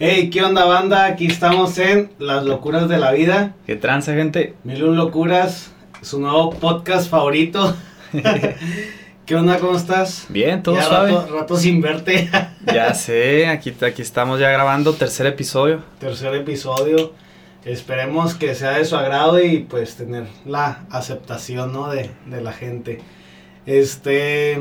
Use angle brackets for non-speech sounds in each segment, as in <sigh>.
Hey, ¿qué onda banda? Aquí estamos en Las Locuras de la Vida. ¿Qué tranza, gente? Mil un Locuras, su nuevo podcast favorito. <laughs> ¿Qué onda? ¿Cómo estás? Bien, todo ya suave. Rato, rato sin verte. <laughs> ya sé, aquí, aquí estamos ya grabando tercer episodio. Tercer episodio. Esperemos que sea de su agrado y pues tener la aceptación, ¿no? De, de la gente. Este...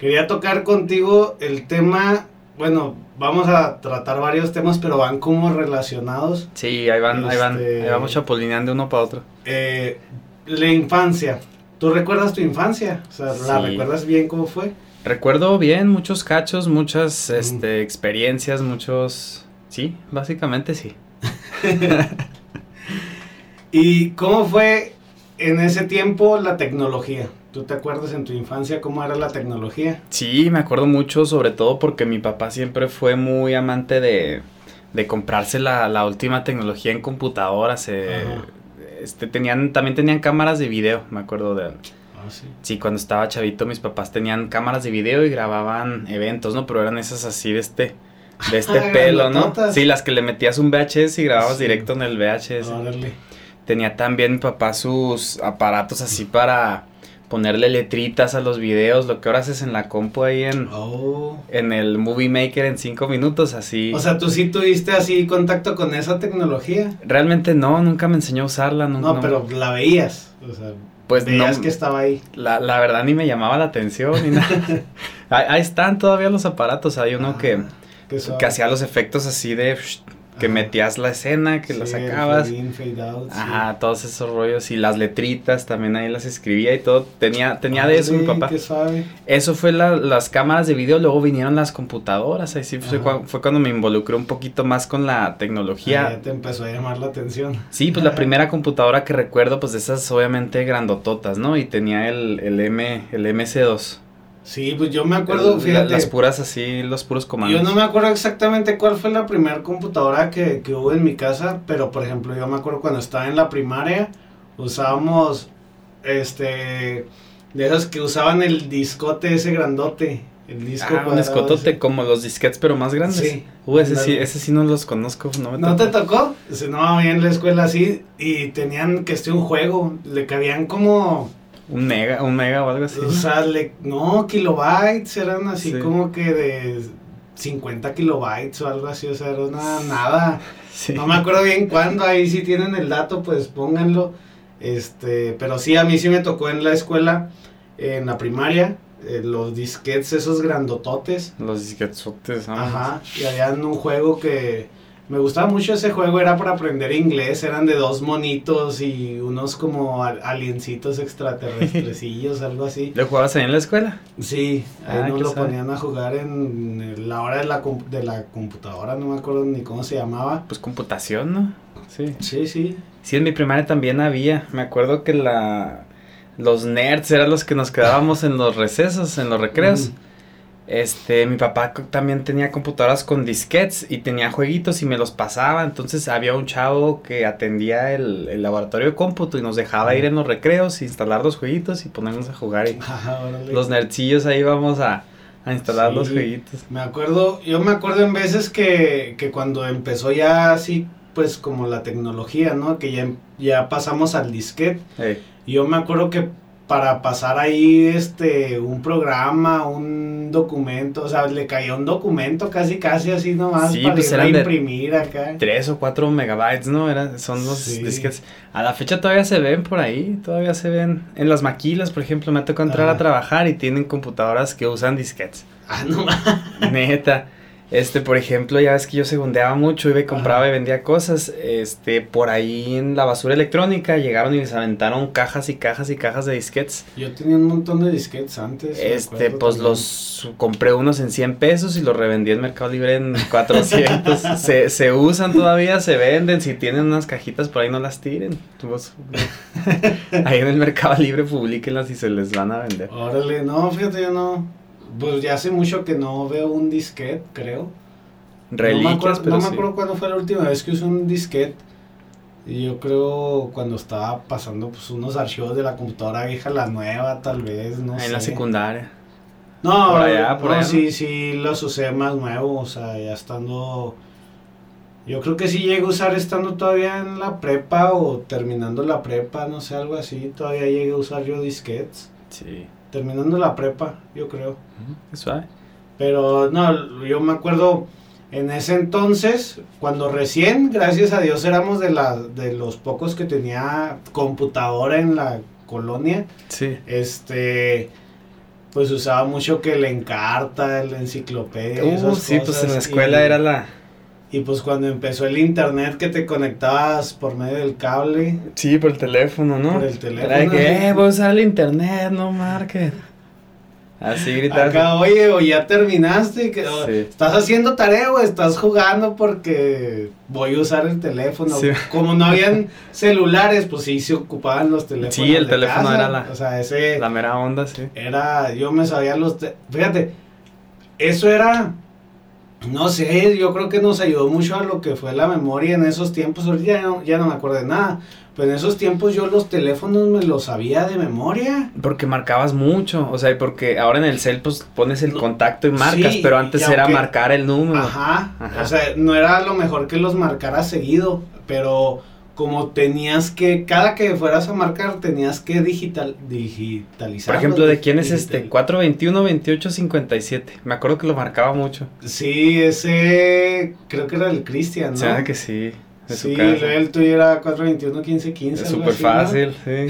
Quería tocar contigo el tema, bueno, vamos a tratar varios temas, pero van como relacionados. Sí, ahí van, ahí van, Este- ahí vamos chapulineando uno para otro. Eh, la infancia. ¿Tú recuerdas tu infancia? O sea, ¿la Sí. recuerdas bien cómo fue? Recuerdo bien muchos cachos, muchas este, experiencias, muchos... Sí, básicamente sí. <laughs> ¿Y cómo fue en ese tiempo la tecnología? ¿Tú te acuerdas en tu infancia cómo era la tecnología? Sí, me acuerdo mucho, sobre todo porque mi papá siempre fue muy amante de, de comprarse la, la última tecnología en computadoras. eh, este, tenían, también tenían cámaras de video, me acuerdo de... Ah, sí. Sí, cuando estaba chavito mis papás tenían cámaras de video y grababan eventos, ¿no? Pero eran esas así de este, de este Ah, pelo, ¿no? Sí, las que le metías un VHS y grababas Sí. directo en el VHS. Órale. Tenía también mi papá sus aparatos así para ponerle letritas a los videos, lo que ahora haces en la compu ahí en, Oh. en el Movie Maker en cinco minutos, así. O sea, tú sí tuviste así contacto con esa tecnología. Realmente no, nunca me enseñó a usarla. No, No, no. pero la veías. O sea, pues veías no, que estaba ahí. La, la verdad ni me llamaba la atención ni nada. <laughs> ahí, están todavía los aparatos. Hay uno que, Ah, suave. que hacía los efectos así de psh, que Ajá. metías la escena, que la Sí, el sacabas. fade in, fade out, sí. Ajá, todos esos rollos y las letritas también ahí las escribía y todo. Tenía, tenía de eso mi papá. Qué. Eso fue la- las cámaras de video, luego vinieron las computadoras. Ahí sí fue, fue cuando me involucré un poquito más con la Ah, tecnología. Ya te empezó a llamar la atención. Sí, pues la primera computadora que recuerdo, pues de esas obviamente grandototas, ¿no? Y tenía el, el M, el MS2. Sí, pues yo me acuerdo, El- fíjate. Las puras así, los puros comandos. Yo no me acuerdo exactamente cuál fue la primera computadora que, que hubo en mi casa, pero por ejemplo yo me acuerdo cuando estaba en la primaria usábamos este de esas que usaban el discote ese grandote, el disco Ah, un escotote ese. como los disquets pero más grandes. Sí, Uh, ese sí, ese sí no los conozco, no me ¿No te tocó. No, había en la escuela así y tenían que este un juego, le cabían como Un mega, un mega o algo así. o sea, le, no, kilobytes eran así Sí. como que de 50 kilobytes o algo así, o sea, era una nada. Sí. No me acuerdo bien cuándo, ahí si tienen el dato, pues pónganlo. Este, pero sí, a mí sí me tocó en la escuela, en la primaria, eh, los disquets esos grandototes. Los disquetsotes, ah. Ajá, y habían un juego que me gustaba mucho ese juego, era para aprender inglés, eran de dos monitos y unos como al- aliencitos extraterrestrecillos, <laughs> algo así. ¿Lo jugabas ahí en la escuela? Sí, ahí Ah, nos lo ponían a jugar en la hora de la, de la computadora, no me acuerdo ni cómo se llamaba. Pues computación, ¿no? Sí. Sí, sí. Sí, en mi primaria también había. Me acuerdo que la los nerds eran los que nos quedábamos en los recesos, en los recreos. Mm. Este, mi papá también tenía computadoras con disquets y tenía jueguitos y me los pasaba. Entonces había un chavo que atendía el, el laboratorio de cómputo y nos dejaba ir en los recreos, instalar los jueguitos y ponernos a jugar. Y <laughs> órale. los nerdcillos ahí vamos a, a instalar Sí. los jueguitos. Me acuerdo, yo me acuerdo en veces que, que cuando empezó ya así, pues como la tecnología, ¿no? Que ya, ya pasamos al disquete. Ey, Yo me acuerdo que para pasar ahí este un programa, un documento, o sea, le caía un documento casi casi así nomás Sí, para pues irlo a imprimir acá. Tres o cuatro megabytes, ¿no? Era, son los Sí. disquets. A la fecha todavía se ven por ahí, todavía se ven. En las maquilas, por ejemplo, me tocó entrar Ajá. a trabajar y tienen computadoras que usan disquets. Ah, no <laughs> Neta. Este, por ejemplo, ya ves que yo segundeaba mucho, iba y compraba Ajá. y vendía cosas. Este, por ahí en la basura electrónica llegaron y les aventaron cajas y cajas y cajas de disquets. Yo tenía un montón de disquetes antes. Este, pues también. los compré unos en 100 pesos y los revendí en Mercado Libre en <laughs> 400. se, se usan todavía, se venden. Si tienen unas cajitas por ahí, no las tiren. <laughs> Ahí en el Mercado Libre publíquenlas y se les van a vender. Órale, no, fíjate, yo no. Pues ya hace mucho que no veo un disquete, creo. no me Reliquias, acuerdo, pero no me acuerdo cuándo fue la última vez que usé un disquete. Y yo creo cuando estaba pasando pues unos archivos de la computadora vieja la nueva, tal vez, no Ahí sé. en la secundaria. No, Por allá, por no, allá, sí, sí, los usé más nuevos, o sea, ya estando Yo creo que sí llegué a usar estando todavía en la prepa o terminando la prepa, no sé, algo así. Todavía llegué a usar yo disquetes. Sí. Terminando la prepa, yo creo. Suave. Pero no, yo me acuerdo en ese entonces, cuando recién, gracias a Dios, éramos de, la, de los pocos que tenía computadora en la colonia. Sí. Este, pues usaba mucho que el Encarta, el Enciclopedia. y Uh, esas sí, pues en la escuela y- era la... Y pues cuando empezó el internet que te conectabas por medio del cable. Sí, por el teléfono, ¿no? Por el teléfono. Era que, eh, voy a usar el internet, no market. Así gritaba. Acá, oye, o ya terminaste, que, o, Sí. estás haciendo tarea o estás jugando porque voy a usar el teléfono. Sí. Como no habían celulares, pues sí se ocupaban los teléfonos. Sí, el de teléfono casa. era la- O sea, ese La mera onda, sí. era, yo me sabía los, te- fíjate, eso era, no sé, yo creo que nos ayudó mucho a lo que fue la memoria en esos tiempos. Ahorita ya no, ya no me acuerdo de nada. Pero en esos tiempos yo los teléfonos me los sabía de memoria. Porque marcabas mucho, o sea, y porque ahora en el cel pues pones el contacto y marcas, sí, pero antes era aunque- marcar el número. Ajá, Ajá. O sea, no era lo mejor que los marcara seguido, pero como tenías que, cada que fueras a marcar, tenías que digital, digitalizar. Por ejemplo, ¿de quién es este? 421-2857. Me acuerdo que lo marcaba mucho. Sí, ese creo que era el Cristian, ¿no? O sea que sí, de sí, el tuyo era 421 15 15. Es súper fácil, sí.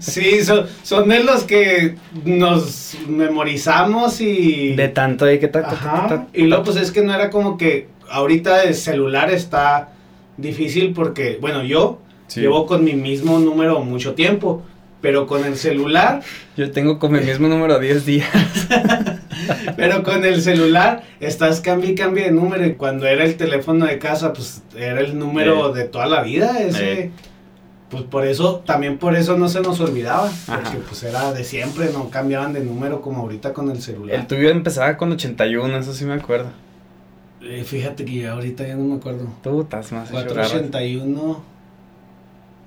<laughs> Sí, son, son de los que nos memorizamos y... De tanto ahí que ta, ta, ta, Ajá. ta, ta. Y luego pues es que no era como que ahorita el celular está difícil porque, bueno, yo Sí. llevo con mi mismo número mucho tiempo, pero con el celular, Yo tengo con mi mismo número 10 días. <laughs> pero con el celular estás cambie y cambie de número y cuando era el teléfono de casa pues era el número de toda la vida, ese... Eh. Pues por eso, también por eso no se nos olvidaba, Ajá. porque pues era de siempre, no cambiaban de número como ahorita con el celular. El tuyo empezaba con 81, eso sí me acuerdo. Eh, fíjate que ahorita ya no me acuerdo. Tú estás más hecho garras. 481.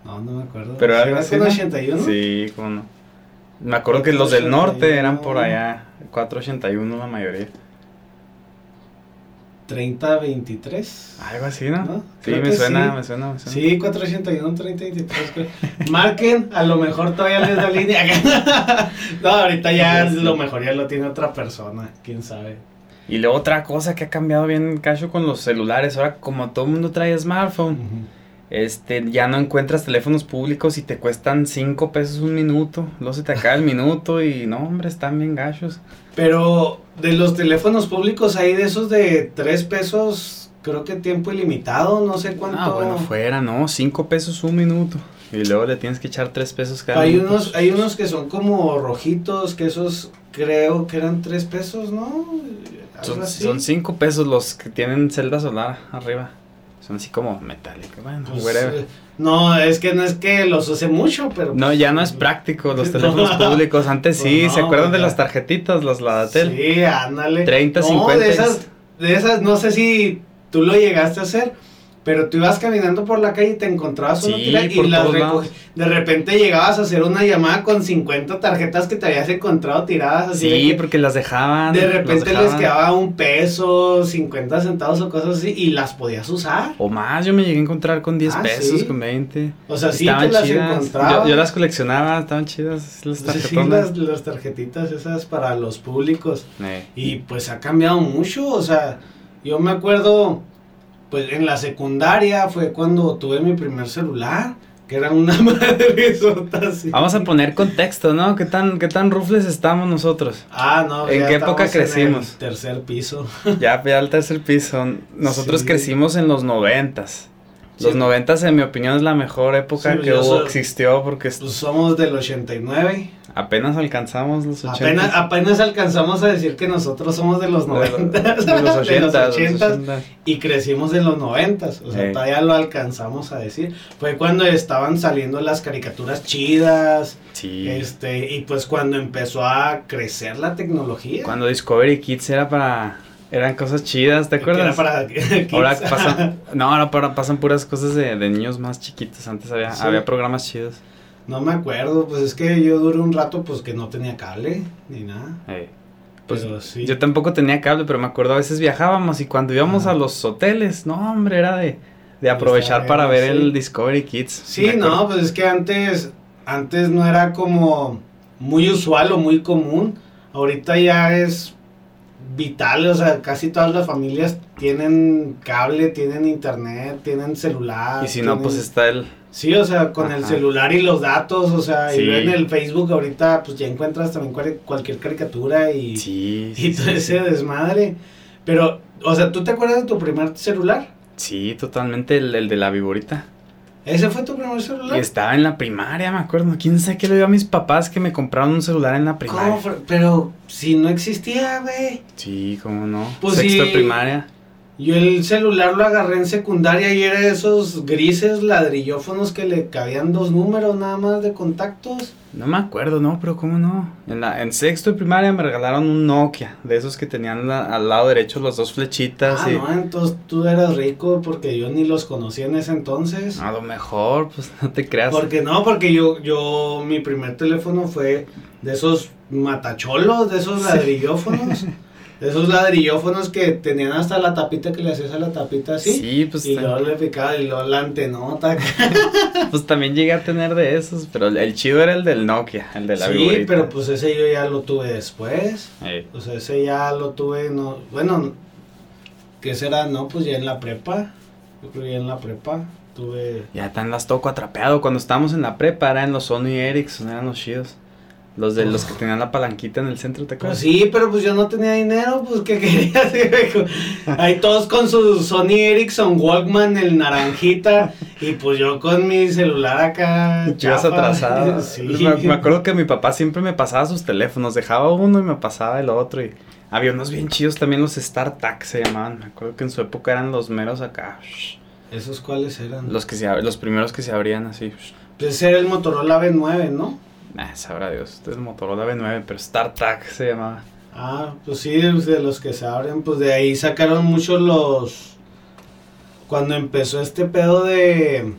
No, no me acuerdo. Pero ¿Sí algo era así, con ¿no? 81? Sí, cómo no. Me acuerdo que los del norte eran por 481. allá. 481 la mayoría. 3023. Algo así, ¿no? ¿No? Sí, me suena, sí. me suena, me suena. Sí, 481, 3023. creo. Marquen, a lo mejor todavía les da línea. <laughs> no, ahorita ya Sí, sí. lo mejor ya lo tiene otra persona, quién sabe. Y luego otra cosa que ha cambiado bien cacho con los celulares. Ahora, como todo el mundo trae smartphone, Ujú. este, ya no encuentras teléfonos públicos y te cuestan 5 pesos un minuto. Luego se te acaba el minuto y no, hombre, están bien gachos. Pero de los teléfonos públicos hay de esos de 3 pesos, creo que tiempo ilimitado, no sé cuánto. Ah, bueno, fuera, no, 5 pesos un minuto. Y luego le tienes que echar 3 pesos cada Hay minuto. unos, hay unos que son como rojitos, que esos creo que eran 3 pesos, ¿no? Son, son 5 pesos los que tienen celda solar arriba. Son así como metálicos. Bueno, Pues, whatever. eh, no, es que no es que los use mucho, pero... No, ya no es práctico los <laughs> No. teléfonos públicos. Antes sí, Pues ¿se acuerdan de las tarjetitas, las Ladatel? Sí, ándale. 30, no, 50. de esas, de esas, no sé si tú lo llegaste a hacer, pero tú ibas caminando por la calle y te encontrabas una Sí, tira y las. De repente llegabas a hacer una llamada con 50 tarjetas que te habías encontrado tiradas así. Sí, que porque las dejaban. de repente les quedaba un peso, 50 centavos o cosas así y las podías usar. O más, yo me llegué a encontrar con 10 Ah, pesos, sí. con 20. O sea, sí estaban te las encontrabas. Yo, yo las coleccionaba, estaban chidas las Sí, las, las tarjetitas esas para los públicos. Eh, Y pues ha cambiado mucho, o sea, yo me acuerdo, pues en la secundaria fue cuando tuve mi primer celular, que era una <laughs> madre así. Vamos a poner contexto, ¿no? ¿Qué tan, qué tan rufles estamos nosotros? Ah, no. ¿En qué época estamos en crecimos? el tercer piso. <laughs> Ya, ya al tercer piso. Nosotros Sí. crecimos en los noventas. Los Sí. noventas, en mi opinión, es la mejor época Sí, que hubo, soy- existió, porque Pues somos del 89. Apenas alcanzamos los ochentas. Apenas, apenas alcanzamos a decir que nosotros somos de los De lo- 90. <laughs> de los ochentas. de los los 80s, ochentas. y crecimos en los 90. O sea, Sí. todavía lo alcanzamos a decir. Fue cuando estaban saliendo las caricaturas chidas. Sí. Este, y pues cuando empezó a crecer la tecnología. Cuando Discovery Kids era para... Eran cosas chidas, ¿te que era acuerdas? para. <laughs> Ahora <laughs> pasan... No, ahora pasan puras cosas de, de niños más chiquitos. Antes había, Sí. había programas chidos. No me acuerdo, pues es que yo duré un rato pues que no tenía cable ni nada. Pues Pero sí. yo tampoco tenía cable, pero me acuerdo a veces viajábamos y cuando íbamos a los hoteles, no, hombre, era de, de aprovechar Está para ver sí. el Discovery Kids. Sí, no, pues es que antes, antes no era como muy usual o muy común. Ahorita ya es vital, o sea, casi todas las familias tienen cable, tienen internet, tienen celular. Y si no, pues está el... Sí, o sea, con el celular y los datos, o sea, Sí. y en el Facebook ahorita pues ya encuentras también cual- cualquier caricatura y, Sí, y todo ese desmadre. Pero, o sea, ¿tú te acuerdas de tu primer celular? Sí, totalmente el, el de la viborita. ¿Ese fue tu primer Y celular? estaba en la primaria, me acuerdo. ¿Quién sabe qué le dio a mis papás que me compraron un celular en la primaria? ¿Cómo? Pero si no existía, güey. Sí, cómo no. Pues Sexto sí. primaria. Yo el celular lo agarré en secundaria y era de esos grises ladrillófonos que le cabían dos números nada más de contactos. No me acuerdo, no, pero cómo no. En, la, en sexto de primaria me regalaron un Nokia, de esos que tenían la- al lado derecho las dos flechitas. Ah, y, no, entonces tú eras rico porque yo ni los conocía en ese entonces. A lo mejor, pues no te creas. Porque no, porque yo, yo, mi primer teléfono fue de esos matacholos, de esos ladrillófonos. <laughs> esos ladrillófonos que tenían hasta la tapita que le hacías a la tapita así. Sí, pues, y luego le picaba y luego la antenota. <laughs> pues también llegué a tener de esos, pero el, chido era el del Nokia, el de la sí, pero pues ese yo ya lo tuve después. O sea, ese ya lo tuve, no, bueno, ¿qué será? No, pues ya en la prepa. Yo creo ya en la prepa tuve... ya tan las toco atrapeado. Cuando estábamos en la prepa eran los Sony Ericsson, eran los chidos. Los de los que tenían la palanquita en el centro, ¿te Pues acuerdas? sí, pero pues yo no tenía dinero, pues ¿qué querías? <laughs> Ahí todos con su Sony Ericsson Walkman, el naranjita, y pues yo con mi celular acá. Ibas atrasado. <laughs> Sí. Me, me acuerdo que mi papá siempre me pasaba sus teléfonos, dejaba uno y me pasaba el otro. Y había unos bien chidos también, los StarTAC se llamaban. Me acuerdo que en su época eran los meros acá. ¿Esos cuáles eran? Los, que se, los primeros que se abrían así. Pues era el Motorola B9, ¿no? Nah, sabrá Dios, este es el Motorola B9, pero StarTAC se llamaba. Ah, pues sí, de los que se abren, pues de ahí sacaron muchos los... Cuando empezó este pedo de...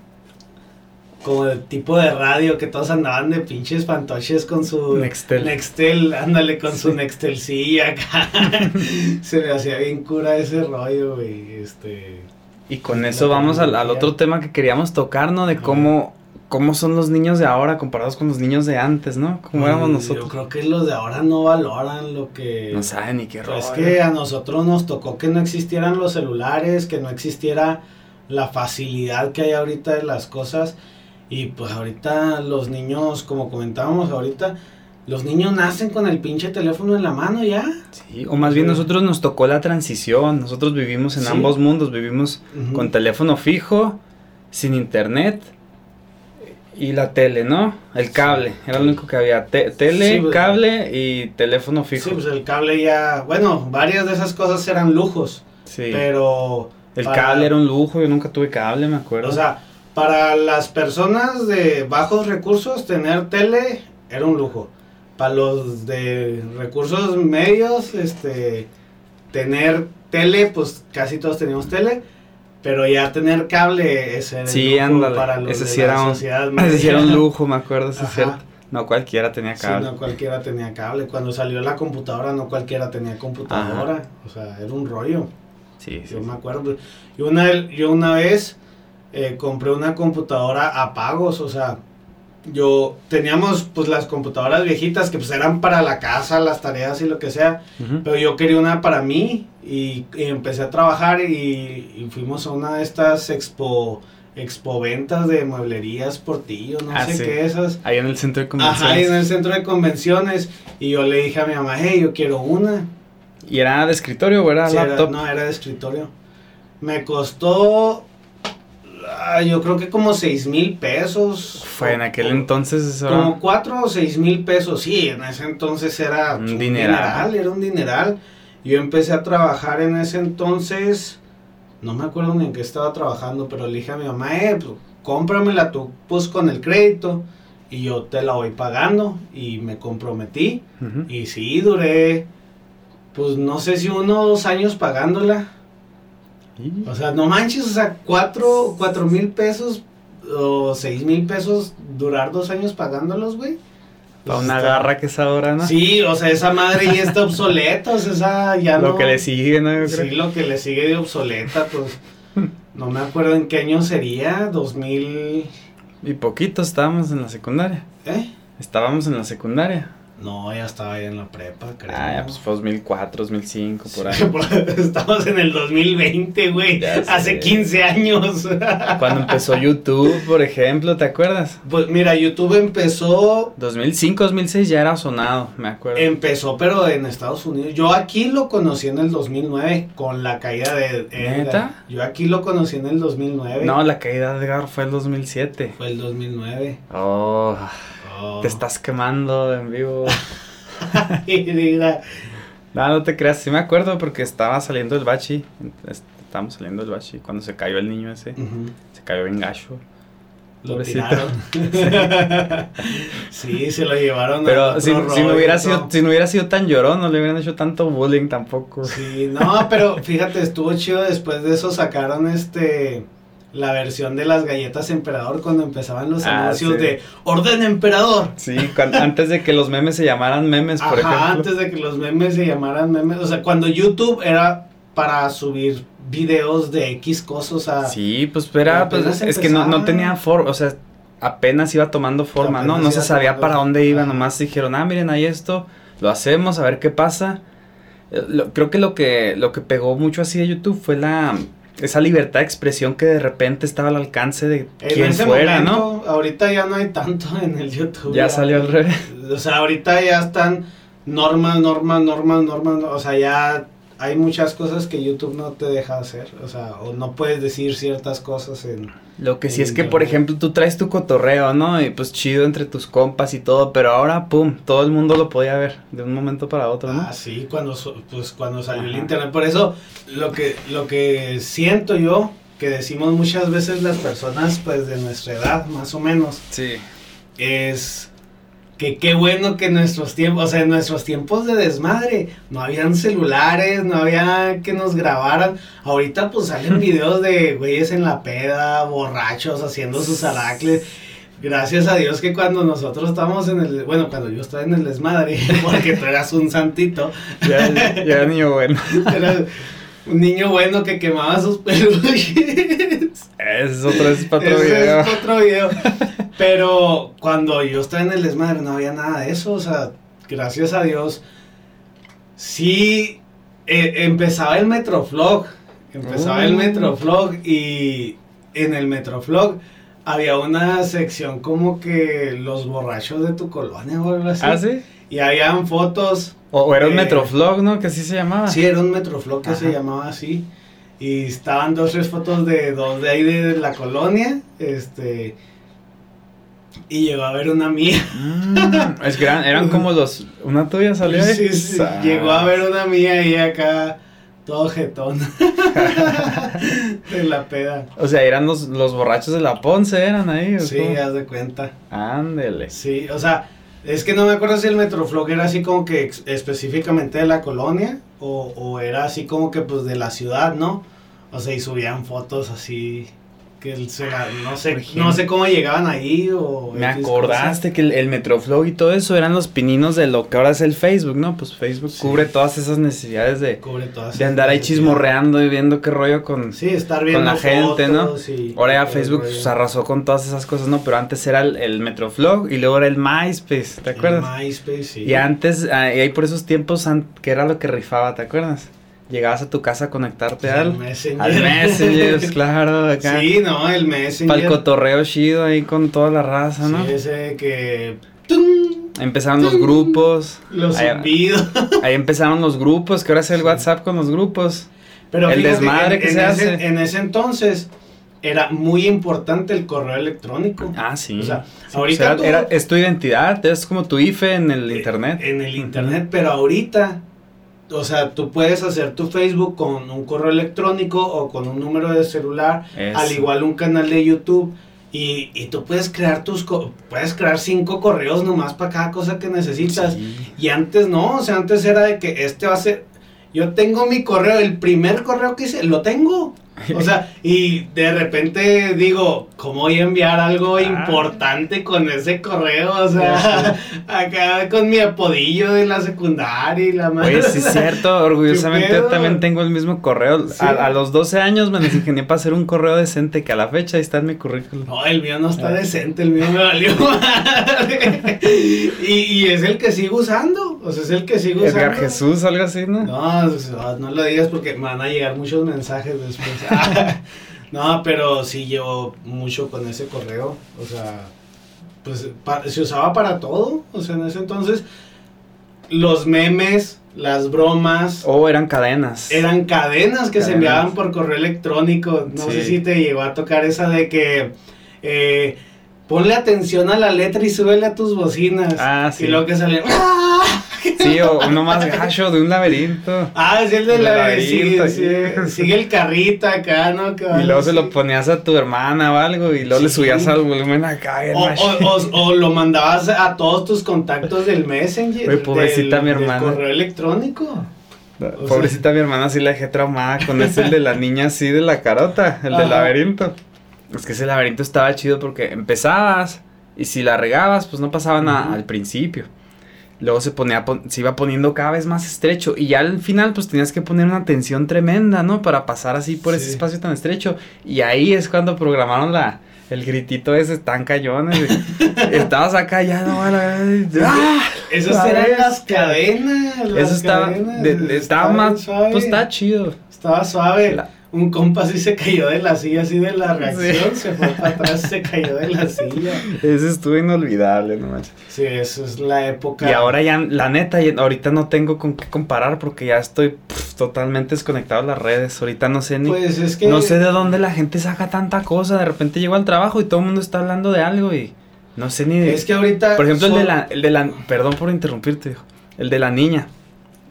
Como de tipo de radio, que todos andaban de pinches fantoches con su... Nextel. Nextel, ándale con su Nextelcilla acá. <laughs> se me hacía bien cura ese rollo, güey, este... Y con eso vamos al, otro tema que queríamos tocar, ¿no? De cómo, cómo son los niños de ahora comparados con los niños de antes, ¿no? ¿Cómo éramos Yo nosotros? creo que los de ahora no valoran lo que... No saben ni qué rollo. Es que a nosotros nos tocó que no existieran los celulares, que no existiera la facilidad que hay ahorita de las cosas. Y pues ahorita los niños, como comentábamos ahorita, los niños nacen con el pinche teléfono en la mano ya. Sí, o más bien nosotros nos tocó la transición. Nosotros vivimos en Sí. ambos mundos. Vivimos con teléfono fijo, sin internet y la tele, ¿no? El cable. Era lo único que había. Te- tele, Sí, pues. cable y teléfono fijo. Sí, pues el cable ya, bueno, varias de esas cosas eran lujos, Sí. pero... el para- cable era un lujo. Yo nunca tuve cable, me acuerdo. O sea, para las personas de bajos recursos, tener tele era un lujo. Para los de recursos medios, este, tener tele, pues casi todos teníamos tele. Pero ya tener cable, ese era el Sí, lujo para los ese de sí la era un- sociedad Ese sí era un lujo, me acuerdo, eso es Ajá. cierto. No cualquiera tenía Sí, cable. no cualquiera tenía cable. Cuando salió la computadora, no cualquiera tenía computadora. O sea, era un rollo. Sí, sí. Yo me acuerdo. Yo una, yo una vez eh, compré una computadora a pagos, o sea, yo teníamos pues las computadoras viejitas que pues eran para la casa, las tareas y lo que sea, pero yo quería una para mí y, y empecé a trabajar y, y fuimos a una de estas expo expo ventas de mueblerías Portillo, no Ah, sé sí. qué esas. Ahí en el centro de convenciones. Ajá, y en el centro de convenciones y yo le dije a mi mamá, hey, yo quiero una. ¿Y era de escritorio o era Sí, era- laptop? no, era de escritorio. Me costó, ah, yo creo que como seis mil pesos. Fue en aquel o- entonces eso era- Como cuatro o seis mil pesos, sí, en ese entonces era Un dineral. era un dineral. Yo empecé a trabajar en ese entonces, no me acuerdo ni en qué estaba trabajando, pero le dije a mi mamá, eh, pues, cómpramela tú, pues con el crédito, y yo te la voy pagando, y me comprometí. Y sí, duré, pues no sé si uno o dos años pagándola. Y- O sea, no manches, o sea, cuatro, cuatro mil pesos o seis mil pesos durar dos años pagándolos, güey. Para Pues una está- garra que es ahora, ¿no? Sí, o sea, esa madre ya está obsoleta, o sea, esa ya Lo no... que le sigue, ¿no? Yo creo. Sí, lo que le sigue de obsoleta, pues... <laughs> No me acuerdo en qué año sería, 2000... Y poquitos estábamos en la secundaria. ¿Eh? Estábamos en la secundaria. No, ya estaba ahí en la prepa, creo. Ah, ya, pues fue 2004, 2005, por ahí. <laughs> Estamos en el 2020, güey. Hace 15 años. <laughs> Cuando empezó YouTube, por ejemplo, ¿te acuerdas? Pues mira, YouTube empezó 2005, 2006 ya era sonado, me acuerdo. Empezó, pero en Estados Unidos. Yo aquí lo conocí en el 2009 con la caída de Edgar. ¿Neta? Yo aquí lo conocí en el 2009. no, la caída de Edgar fue el 2007. Fue el 2009. Oh, Te estás quemando en vivo. <laughs> No, no te creas, sí me acuerdo porque estaba saliendo el bachi. est- Estábamos saliendo del bachi cuando se cayó el niño ese. Se cayó bien gacho. lo Pobrecito. tiraron. <laughs> sí, se lo llevaron a Pero otro si, si no hubiera sido, si no hubiera sido tan llorón, no le hubieran hecho tanto bullying tampoco. Sí, no, pero fíjate, estuvo chido. Después de eso sacaron este. La versión de las galletas emperador cuando empezaban los Ah, anuncios sí. de orden emperador. Sí, antes de que los memes se llamaran memes, por Ajá, ejemplo. antes de que los memes se llamaran memes. O sea, cuando YouTube era para subir videos de X cosas, sea, Sí, pues era, pues, es que no, no tenía forma, o sea, apenas iba tomando forma, ¿no? Apenas No se sabía para dónde iba, nomás dijeron, ah, miren, ahí esto, lo hacemos, a ver qué pasa. Eh, lo- creo que lo que lo que pegó mucho así de YouTube fue la esa libertad de expresión que de repente estaba al alcance de en quien fuera, ¿no? ahorita ya no hay tanto en el YouTube. Ya salió al revés. O sea, ahorita ya están normas, normas, normas, normas. O sea, ya hay muchas cosas que YouTube no te deja hacer. O sea, o no puedes decir ciertas cosas en... Lo que sí es que, por ejemplo, tú traes tu cotorreo, ¿no? Y pues chido entre tus compas y todo, pero ahora, pum, todo el mundo lo podía ver de un momento para otro, ¿no? Ah, sí, cuando, pues, cuando salió el Ajá. internet. Por eso, lo que, lo que siento yo, que decimos muchas veces las personas, pues, de nuestra edad, más o menos, Sí. es que qué bueno que en nuestros tiempos, o sea, en nuestros tiempos de desmadre, no habían celulares, no había que nos grabaran. Ahorita pues salen <laughs> videos de güeyes en la peda, borrachos, haciendo sus aracles. Gracias a Dios que cuando nosotros estábamos en el, bueno, cuando yo estaba en el desmadre, <laughs> porque tú eras un santito, <laughs> Ya, ya era niño bueno. eras un niño bueno que quemaba sus peluches. Ese es otro, es para otro Ese video. es otro video. Pero cuando yo estaba en el desmadre no había nada de eso. O sea, gracias a Dios. Sí, eh, empezaba el Metroflog. Empezaba el Oh. Metroflog y en el Metroflog había una sección como que los borrachos de tu colonia o algo así. ¿Ah, sí? Y habían fotos. O, o era un Eh, Metroflog, ¿no? Que así se llamaba. Sí, era un Metroflog que se llamaba así. Y estaban dos, tres fotos de dos de ahí de la colonia. Este. Y llegó a ver una mía. Mm, es que eran, eran como los... ¿Una tuya salió ahí? Sí, sí, Llegó a ver una mía y acá. Todo jetón. <laughs> de la peda. O sea, eran los, los borrachos de la Ponce, eran ahí. ¿o Sí, cómo? haz de cuenta. Ándele. Sí, o sea, es que no me acuerdo si el Metroflog era así como que específicamente de la colonia o, o era así como que pues de la ciudad, ¿no? O sea, y subían fotos así que el- se la- no sé, ejemplo. no sé cómo llegaban ahí o Me acordaste que el, el Metroflog y todo eso eran los pininos de lo que ahora es el Facebook, ¿no? Pues Facebook Sí. cubre todas esas necesidades de. Cubre todas de andar ahí chismorreando y viendo qué rollo con... Sí, estar viendo la gente, ¿no? y- Ahora ya el Facebook rollo. pues, arrasó con todas esas cosas, ¿no? Pero antes era el, el Metroflog y luego era el MySpace, ¿te El acuerdas? MySpace, sí. Y antes, ah, y ahí por esos tiempos, que era lo que rifaba, ¿te acuerdas? Llegabas a tu casa a conectarte Pues, el al, Messenger. al Messenger, <laughs> claro, acá. Sí, no, el Messenger. Para el cotorreo chido ahí con toda la raza, ¿no? Sí, ese que... ¡tum! Empezaron los grupos. Los Ahí- zumbidos. <laughs> Ahí empezaron los grupos, que ahora es el WhatsApp con los grupos. Pero El fíjate, desmadre en, que en se ese, hace. En ese entonces era muy importante el correo electrónico. Ah, sí. O sea, Sí, ahorita pues tú- era- era- es tu identidad, es como tu IFE en el Eh, internet. En el internet, pero ahorita, o sea, tú puedes hacer tu Facebook con un correo electrónico o con un número de celular, Eso. al igual un canal de YouTube. Y, y tú puedes crear tus puedes crear cinco correos nomás para cada cosa que necesitas. Sí. Y antes no, o sea, antes era de que este va a ser. Yo tengo mi correo, el primer correo que hice, lo tengo. O sea, y de repente digo, ¿cómo voy a enviar algo Ah. importante con ese correo? O sea, <laughs> acá con mi apodillo de la secundaria y la madre. Oye, sí es cierto, <laughs> orgullosamente ¿Qué yo también tengo el mismo correo. Sí. A, a los 12 años me ingenié para hacer un correo decente que a la fecha ahí está en mi currículum. No, el mío no está Ah. decente, el mío me valió <laughs> madre. y, y es el que sigo usando. O sea, es el que sigo usando. Edgar Jesús, algo así, ¿no? No, no, no lo digas porque me van a llegar muchos mensajes después. <laughs> no, pero sí llevo mucho con ese correo. O sea, pues se usaba para todo. O sea, en ese entonces, los memes, las bromas. O eran cadenas. Eran cadenas que se enviaban por correo electrónico. No sé si te llegó a tocar esa de que eh, ponle atención a la letra y súbele a tus bocinas. Ah, sí. Y luego que sale. ¡Ah! <laughs> Sí, o uno más gacho de un laberinto. Ah, sí, el de El la. laberinto, Sigue, sí. sigue el carrito acá, ¿no? Y luego se lo ponías a tu hermana o algo y luego le Sí. subías al volumen acá. O, o, o- o lo mandabas a todos tus contactos del Messenger. Oye, pobrecita del- mi del hermana. correo electrónico. Pobrecita mi hermana sí la dejé traumada con ese el de la niña así de la carota, el del laberinto. Es que ese laberinto estaba chido porque empezabas y si la regabas, pues no pasaba nada al principio. Luego se ponía, pon- se iba poniendo cada vez más estrecho y ya al final pues tenías que poner una tensión tremenda, ¿no? Para pasar así por ese espacio tan estrecho. Y ahí es cuando programaron la, el gritito ese, tan cañones. <laughs> Estabas acá ya, no, ¡Ah! Esas eran las cadenas. las Eso estaba, cadenas, de- de- estaba estaba más, suave. pues está chido. Estaba suave. La- Un compa así se cayó de la silla, así de la reacción. Se fue para atrás, se cayó de la silla. Ese estuvo inolvidable, no manches. Sí, eso es la época. Y ahora ya, la neta, ahorita no tengo con qué comparar porque ya estoy totalmente desconectado de las redes. Ahorita no sé ni, Pues es que. no sé de dónde la gente saca tanta cosa. De repente llego al trabajo y todo el mundo está hablando de algo y no sé ni de... Es que ahorita. Por ejemplo, el de la, el de la, perdón por interrumpirte, hijo. El de la niña.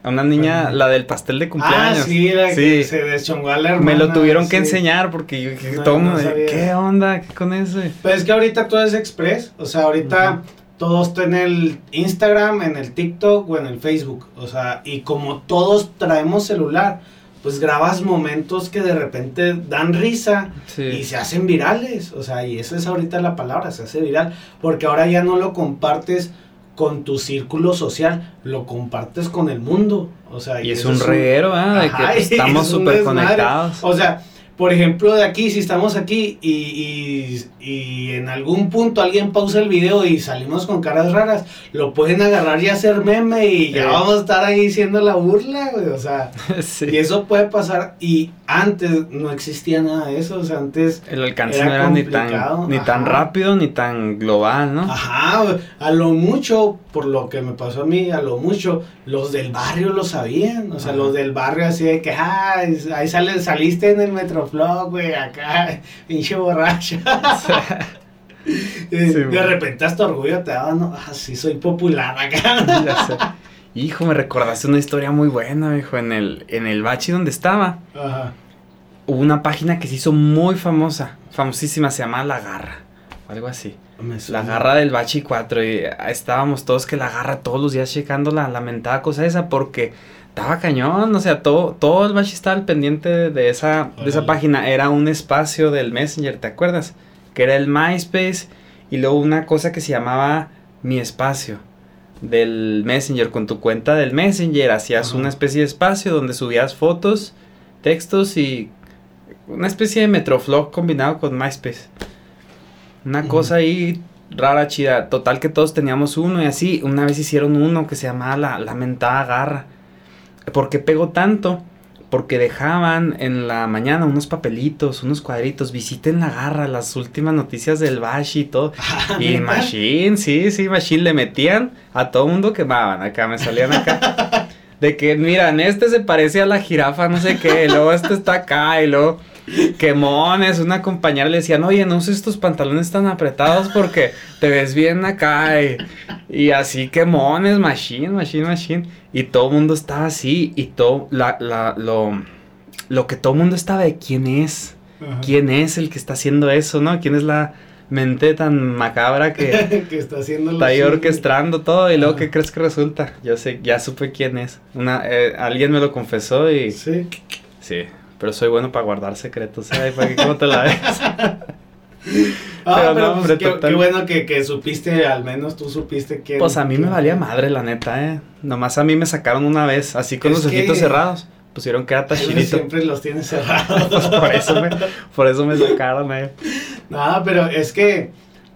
A una niña, la del pastel de cumpleaños. Ah, sí, la que se deschongó a la hermana. Me lo tuvieron que enseñar porque yo dije, No, todo. ¿qué onda ¿Qué con eso? Pues es que ahorita todo es express. O sea, ahorita todo está en el Instagram, en el TikTok o en el Facebook. O sea, y como todos traemos celular, pues grabas momentos que de repente dan risa Sí. y se hacen virales. O sea, y esa es ahorita la palabra, se hace viral. Porque ahora ya no lo compartes con tu círculo social, lo compartes con el mundo. O sea, Y es un reguero, ¿ah? De que <laughs> Ajá, estamos súper conectados. O sea, por ejemplo, de aquí, si estamos aquí y, y, y en algún punto alguien pausa el video y salimos con caras raras, lo pueden agarrar y hacer meme y ya Sí. vamos a estar ahí siendo la burla, güey. O sea, <laughs> Sí. y eso puede pasar. Y antes no existía nada de eso. O sea, antes El alcance Era no era ni tan, ni tan rápido ni tan global, ¿no? Ajá, güey, a lo mucho, por lo que me pasó a mí, a lo mucho, los del barrio lo sabían, o sea, Ajá. los del barrio así de que, ah, ahí sale, saliste en el Metroflog, güey, acá, <laughs> pinche borracho. Sí, <laughs> de repente hasta orgullo te daba, no, ah, sí, soy popular acá. <laughs> Hijo, me recordaste una historia muy buena, hijo. En el, en el bachi donde estaba, Ajá. hubo una página que se hizo muy famosa, famosísima, se llama La Garra, algo así. La garra del Bachi 4 y estábamos todos que la garra todos los días checando la lamentada cosa esa porque estaba cañón, o sea, todo, todo el estaba al pendiente de, esa, de esa página, era un espacio del Messenger, ¿te acuerdas? Que era el MySpace y luego una cosa que se llamaba Mi Espacio del Messenger, con tu cuenta del Messenger hacías Ajá. una especie de espacio donde subías fotos, textos y una especie de Metroflog combinado con MySpace. Una cosa ahí rara, chida. Total que todos teníamos uno y así. Una vez hicieron uno que se llamaba La Lamentada Garra. ¿Por qué pegó tanto? Porque dejaban en la mañana unos papelitos, unos cuadritos. Visiten la garra, las últimas noticias del Bashi y todo. <laughs> Y ¿Neta? Machine, sí, sí, Machine le metían a todo mundo quemaban. Acá me salían acá. <laughs> De que, mira, en este se parece a la jirafa, no sé qué. y luego este está acá y luego. Quemones, una compañera le decían, oye, no uses tus pantalones tan apretados porque te ves bien acá. Y, y así quemones, machine, machine, machine. Y todo el mundo estaba así. Y todo, la, la, lo, lo que todo el mundo estaba de quién es. Ajá. ¿Quién es el que está haciendo eso, no? ¿Quién es la mente tan macabra que <laughs> que está haciendo está ahí orquestando todo? Y luego, Ajá. ¿qué crees que resulta? Yo sé, ya supe quién es. Una, eh, alguien me lo confesó y Sí. sí, pero soy bueno para guardar secretos. ¿eh? ¿Para qué, ¿Cómo te la ves? <laughs> <laughs> Ah, Pero pero, no, pues, qué, total. qué bueno que, que supiste, al menos tú supiste que... Pues a mí me valía madre, la neta, ¿eh? Nomás a mí me sacaron una vez, así con Es los ojitos que- cerrados. Pusieron que era <laughs> tachinito. Siempre los tienes cerrados. Pues por eso me, por eso me sacaron, eh. No, pero es que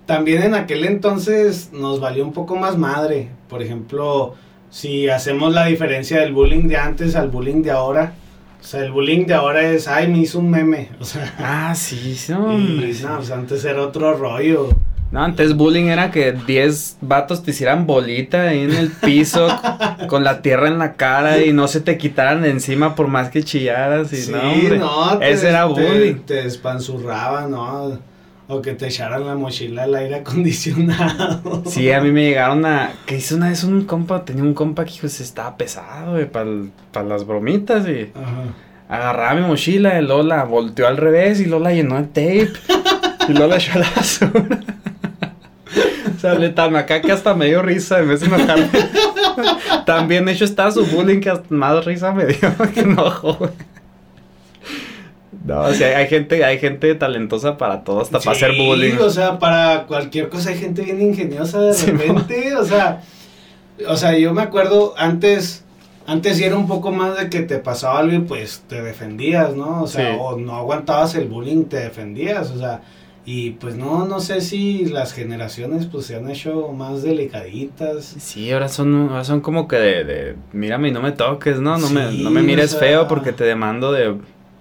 también en aquel entonces nos valió un poco más madre. Por ejemplo, si hacemos la diferencia del bullying de antes al bullying de ahora. O sea, el bullying de ahora es, ay, me hizo un meme. <laughs> O sea, Ah, sí, sí, y, hombre. sí. no, pues antes era otro rollo. No, antes bullying era que 10 vatos te hicieran bolita ahí en el piso <laughs> con la tierra en la cara y no se te quitaran de encima por más que chillaras y sí, no, hombre. no, ese era te- bullying. Te despanzurraban, ¿no? O que te echaran la mochila al aire <laughs> acondicionado. Sí, a mí me llegaron a... Que hizo una vez un compa, tenía un compa que hijo, se estaba pesado, güey, para las bromitas y... Ajá. Agarraba mi mochila y luego la volteó al revés y luego la llenó de tape y luego la echó a la basura. <laughs> O sea, le tan acá que hasta me dio risa en vez de enojarme. <laughs> Tan bien hecho estaba su bullying que hasta más risa me dio que enojo, güey. No, o sea, hay gente, hay gente talentosa para todo, hasta para hacer Sí, bullying. o sea, para cualquier cosa hay gente bien ingeniosa de Sí, repente, o sea, o sea, yo me acuerdo antes, antes sí era un poco más de que te pasaba algo y pues te defendías, ¿no? O sea, Sí. o no aguantabas el bullying, te defendías, o sea, y pues no, no sé si las generaciones pues se han hecho más delicaditas. Sí, ahora son, ahora son como que de, de, mírame y no me toques, ¿no? No, me, no me mires o sea- feo porque te demando de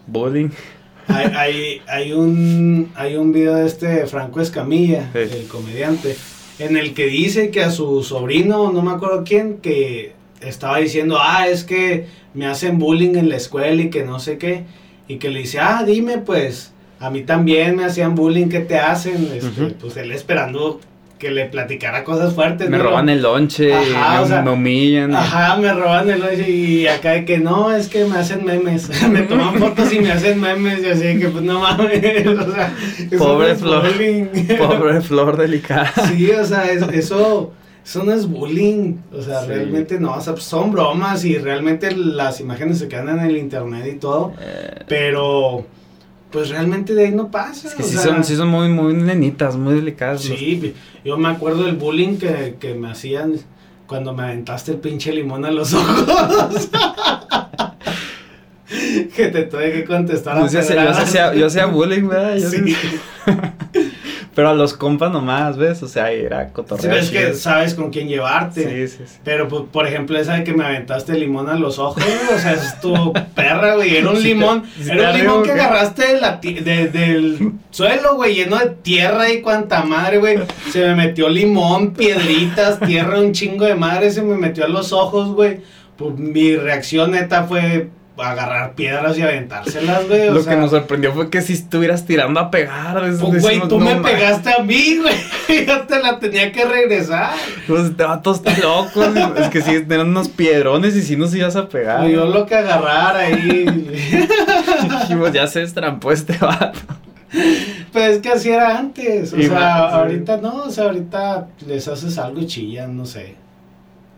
bullying. Hay, hay, hay un hay un video de este Franco Escamilla, Sí. el comediante, en el que dice que a su sobrino, no me acuerdo quién, que estaba diciendo, ah, es que me hacen bullying en la escuela y que no sé qué, y que le dice, ah, dime pues, a mí también me hacían bullying, ¿qué te hacen? Este. Pues él esperando que le platicara cosas fuertes. Me ¿no? roban el lonche, Ajá, me, o sea, me humillan. Ajá, me roban el ojo y acá de que no, es que me hacen memes. <laughs> me toman fotos y me hacen memes y así que pues no mames. <laughs> O sea, Pobre Flor. bullying. <laughs> Pobre flor delicada. Sí, o sea, es- eso, eso no es bullying. O sea, Sí. realmente no. O sea, pues, son bromas y realmente las imágenes se quedan en el internet y todo. Eh, Pero, pues realmente de ahí no pasa. es que o sí sea, son, sí son muy, muy nenitas, muy delicadas. los- Sí, yo me acuerdo del bullying que, que me hacían cuando me aventaste el pinche limón a los <laughs> ojos. que te tuve que contestar a Yo hacía, yo yo hacía bullying, ¿verdad? Yo Sí. <laughs> sí- Pero a los compas nomás, ¿ves? O sea, era Sí, cotorreo. pero es que sabes con quién llevarte. Sí, sí, sí. Pero, pues, por ejemplo, esa de que me aventaste limón a los ojos, güey, o sea, es tu perra, güey. Era un Sí limón, sí era un limón ¿o que agarraste de la de- del suelo, güey, lleno de tierra y cuanta madre, güey. Se me metió limón, piedritas, tierra, un chingo de madre, se me metió a los ojos, güey. Pues mi reacción neta fue agarrar piedras y aventárselas, güey. Lo sea, que nos sorprendió fue que si estuvieras tirando a pegar. es- pues, güey, decimos, tú no me pegaste a mí, güey. <laughs> Yo te la tenía que regresar. Pues este vato está loco. es que sí, tenían unos piedrones y si nos ibas a pegar. Yo lo que agarrar ahí. <laughs> Dijimos, ya se estrampó este vato. Pues es que así era antes. O Y sea, sí. ahorita no, o sea, ahorita les haces algo y chillan, no sé.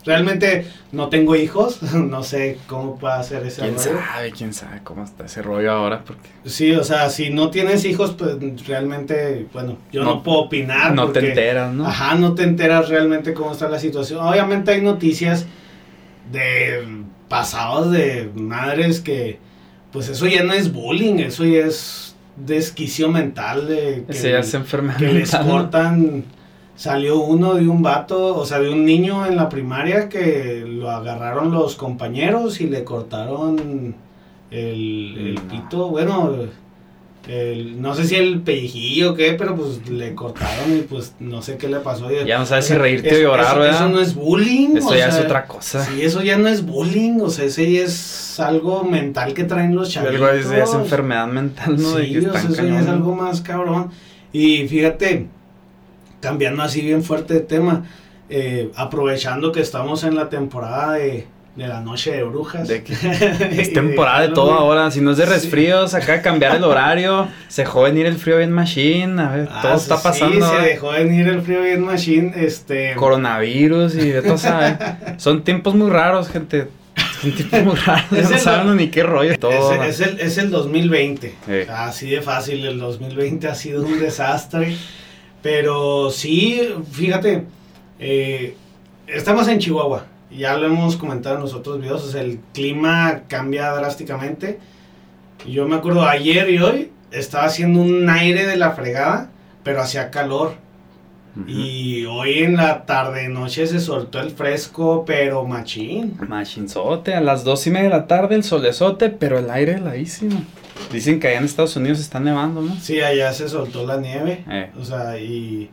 Realmente no tengo hijos, <laughs> no sé cómo puede hacer ese ¿Quién rollo. sabe? ¿Quién sabe cómo está ese rollo ahora? Porque Sí, o sea, si no tienes hijos, pues realmente, bueno, yo no, No- puedo opinar. no porque, te enteras, ¿no? Ajá, no te enteras realmente cómo está la situación. Obviamente hay noticias de pasados de madres que, pues eso ya no es bullying, eso ya es desquicio mental de que, ya se enferma. que les cortan. Salió uno de un vato, o sea, de un niño en la primaria que lo agarraron los compañeros y le cortaron el, el No. pito, bueno, el- no sé si el pellejillo o qué, pero pues le cortaron y pues no sé qué le pasó. Ya no sabes o sea, si reírte es- o llorar, eso, ¿verdad? Eso no es bullying. Esto o ya es otra cosa. Sí, eso ya no es bullying, o sea, ese ya es algo mental que traen los chavitos. Algo es, es enfermedad mental, ¿no? de Sí, que o sea, están eso ya es algo más cabrón. Y fíjate, cambiando así bien fuerte de tema, eh, aprovechando que estamos en la temporada de, de la noche de brujas. De que <laughs> Y Es temporada de todo ahora. Si no es de Sí. resfríos, acá cambiar el horario. <laughs> Se dejó venir el frío bien machine. A ver, Ah, todo sí, está pasando. Sí, se dejó venir el frío bien machine, este... Coronavirus y de todo, ¿sabe? <laughs> Son tiempos muy raros, gente. un tipo muy raro. Es no el- saben ni qué rollo. Todo. Es, es el, es el 2020. Sí. O sea, así de fácil. El 2020 ha sido un desastre. Pero sí, fíjate, eh, estamos en Chihuahua. Ya lo hemos comentado en los otros videos. o sea, el clima cambia drásticamente. Yo me acuerdo ayer y hoy estaba haciendo un aire de la fregada, pero hacía calor. Y hoy en la tarde noche se soltó el fresco, pero machín. Machinzote, a las dos y media de la tarde el solezote, pero el aire heladísimo. Dicen que allá en Estados Unidos está nevando, ¿no? Sí, allá se soltó la nieve. Eh. O sea, y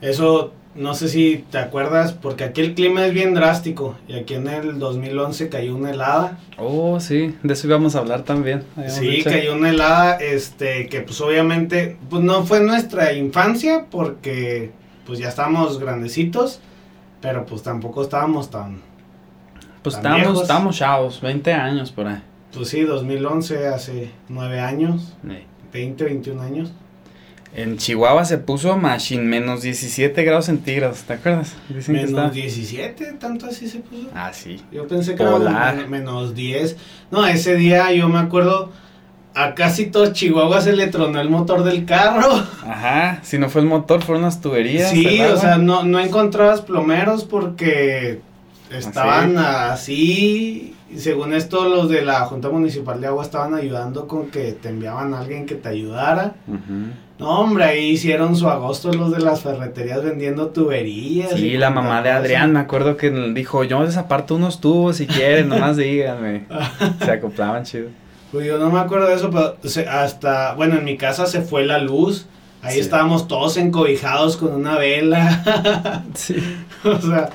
eso, no sé si te acuerdas, porque aquí el clima es bien drástico. Y aquí en el 2011 cayó una helada. Oh, sí, de eso íbamos a hablar también. Sí, dicho. cayó una helada, este, que pues obviamente, pues no fue nuestra infancia, porque pues ya estábamos grandecitos, pero pues tampoco estábamos tan, Pues tan estábamos, viejos. estábamos chavos, 20 años por ahí. Pues sí, 2011, hace nueve años, Eh. 20, 21 años. En Chihuahua se puso machine menos 17 grados centígrados, ¿te acuerdas? Dicen que Menos está... 17, tanto así se puso. Ah, sí. Yo pensé que Polar. era men- menos 10. No, ese día yo me acuerdo, a casi todo Chihuahua se le tronó el motor del carro. <laughs> Ajá, si no fue el motor, fueron las tuberías. Sí, o sea, no, no encontrabas plomeros porque estaban así. Y según esto, los de la Junta Municipal de Agua estaban ayudando con que te enviaban a alguien que te ayudara. Ujú. No, hombre, ahí hicieron su agosto los de las ferreterías vendiendo tuberías. Sí, y la mamá de. Adrián, me acuerdo que dijo, yo les aparto unos tubos si quieren, nomás díganme. <laughs> Se acoplaban chido. Pues yo no me acuerdo de eso, pero se- hasta, bueno, en mi casa se fue la luz. Ahí Sí. estábamos todos encobijados con una vela. <laughs> Sí. <laughs> o sea,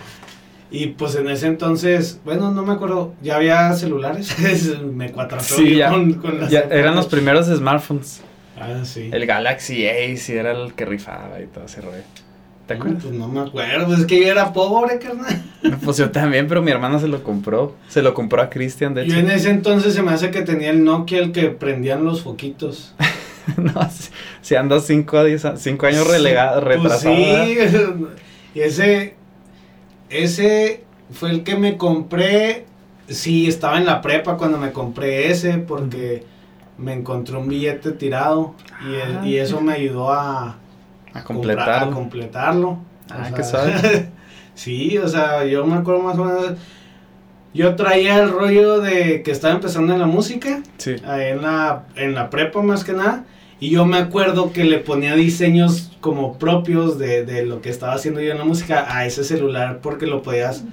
y pues en ese entonces, bueno, no me acuerdo, ya había celulares. <laughs> me cuatrapeo Sí, yo ya, con, con las ya eran los primeros smartphones. Ah, sí. El Galaxy Ace era el que rifaba y todo ese rollo. ¿Te No, acuerdas? Pues no me acuerdo, es que yo era pobre, carnal. <laughs> Pues yo también, pero mi hermana se lo compró. Se lo compró a Cristian, de Yo hecho. en ese entonces se me hace que tenía el Nokia, el que prendían los foquitos. <laughs> no, si, si ando 5 a 10 a- cinco años relegado, Pues retrasado. sí, y ese, ese fue el que me compré. Sí, estaba en la prepa cuando me compré ese porque me encontré un billete tirado y, el- Ah, y eso me ayudó a, A comprar- completarlo. a completarlo. Ah, O qué sea, suave. <laughs> sí, o sea, yo me acuerdo más o menos. Yo traía el rollo de que estaba empezando en la música Sí. ahí en la, en la prepa más que nada. Y yo me acuerdo que le ponía diseños como propios de, de lo que estaba haciendo yo en la música a ese celular porque lo podías...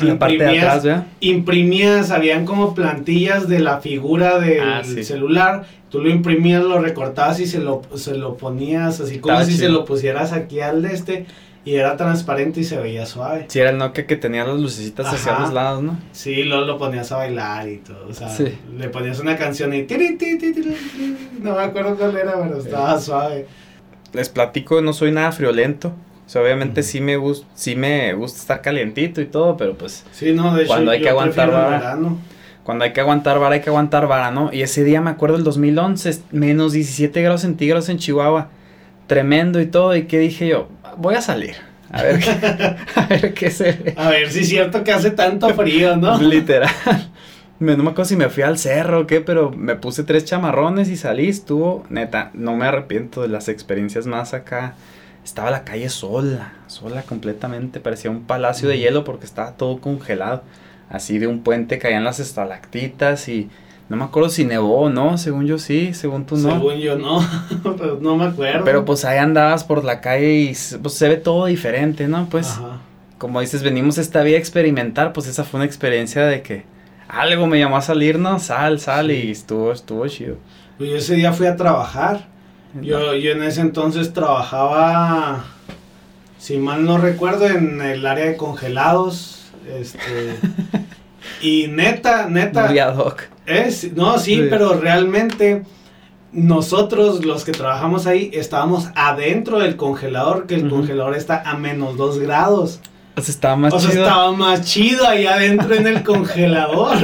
En la parte de imprimías- atrás, ¿verdad? Imprimías, habían como plantillas de la figura del Ah, sí. celular. Tú lo imprimías, lo recortabas y se lo, se lo ponías así como si se lo pusieras aquí al de este. Y era transparente y se veía suave. Sí, era el Nokia que tenía las lucecitas hacia los lados, ¿no? Sí, luego lo ponías a bailar y todo. O sea, Sí. le ponías una canción y. No me acuerdo cuál era, pero estaba suave. Les platico, no soy nada friolento. O sea, obviamente sí me gusta, sí me gusta estar calientito y todo, pero pues Sí, no, de hecho. Cuando hay que yo aguantar prefiero el vara. verano. cuando hay que aguantar vara, hay que aguantar vara, ¿no? Y ese día me acuerdo el 2011, menos 17 grados centígrados en Chihuahua. Tremendo y todo. ¿Y qué dije yo? Voy a salir. A ver qué, <laughs> a ver qué se ve. A ver si es cierto que hace tanto frío, ¿no? <laughs> Literal. Me, no me acuerdo si me fui al cerro o qué, pero me puse tres chamarrones y salí. Estuvo, neta, no me arrepiento de las experiencias más acá. Estaba la calle sola, sola completamente. Parecía un palacio de Ujú. hielo porque estaba todo congelado. Así de un puente caían las estalactitas y no me acuerdo si nevó o no. Según yo sí, según tú no. Según yo, no. <laughs> Pues no me acuerdo. Pero pues ahí andabas por la calle y pues, se ve todo diferente, ¿no? Pues Ajá. como dices, venimos esta vía a experimentar, pues esa fue una experiencia de que algo me llamó a salir, ¿no? Sal, sal Sí. y estuvo, estuvo chido. Pues yo ese día fui a trabajar. Yo, yo en ese entonces trabajaba, si mal no recuerdo, en el área de congelados. Este. <laughs> y neta, neta. Muy ad hoc. Es, no, sí, Sí. pero realmente nosotros los que trabajamos ahí estábamos adentro del congelador, que el congelador está a menos 2 grados. O sea, estaba más o sea, chido. estaba más chido ahí adentro en el <laughs> congelador.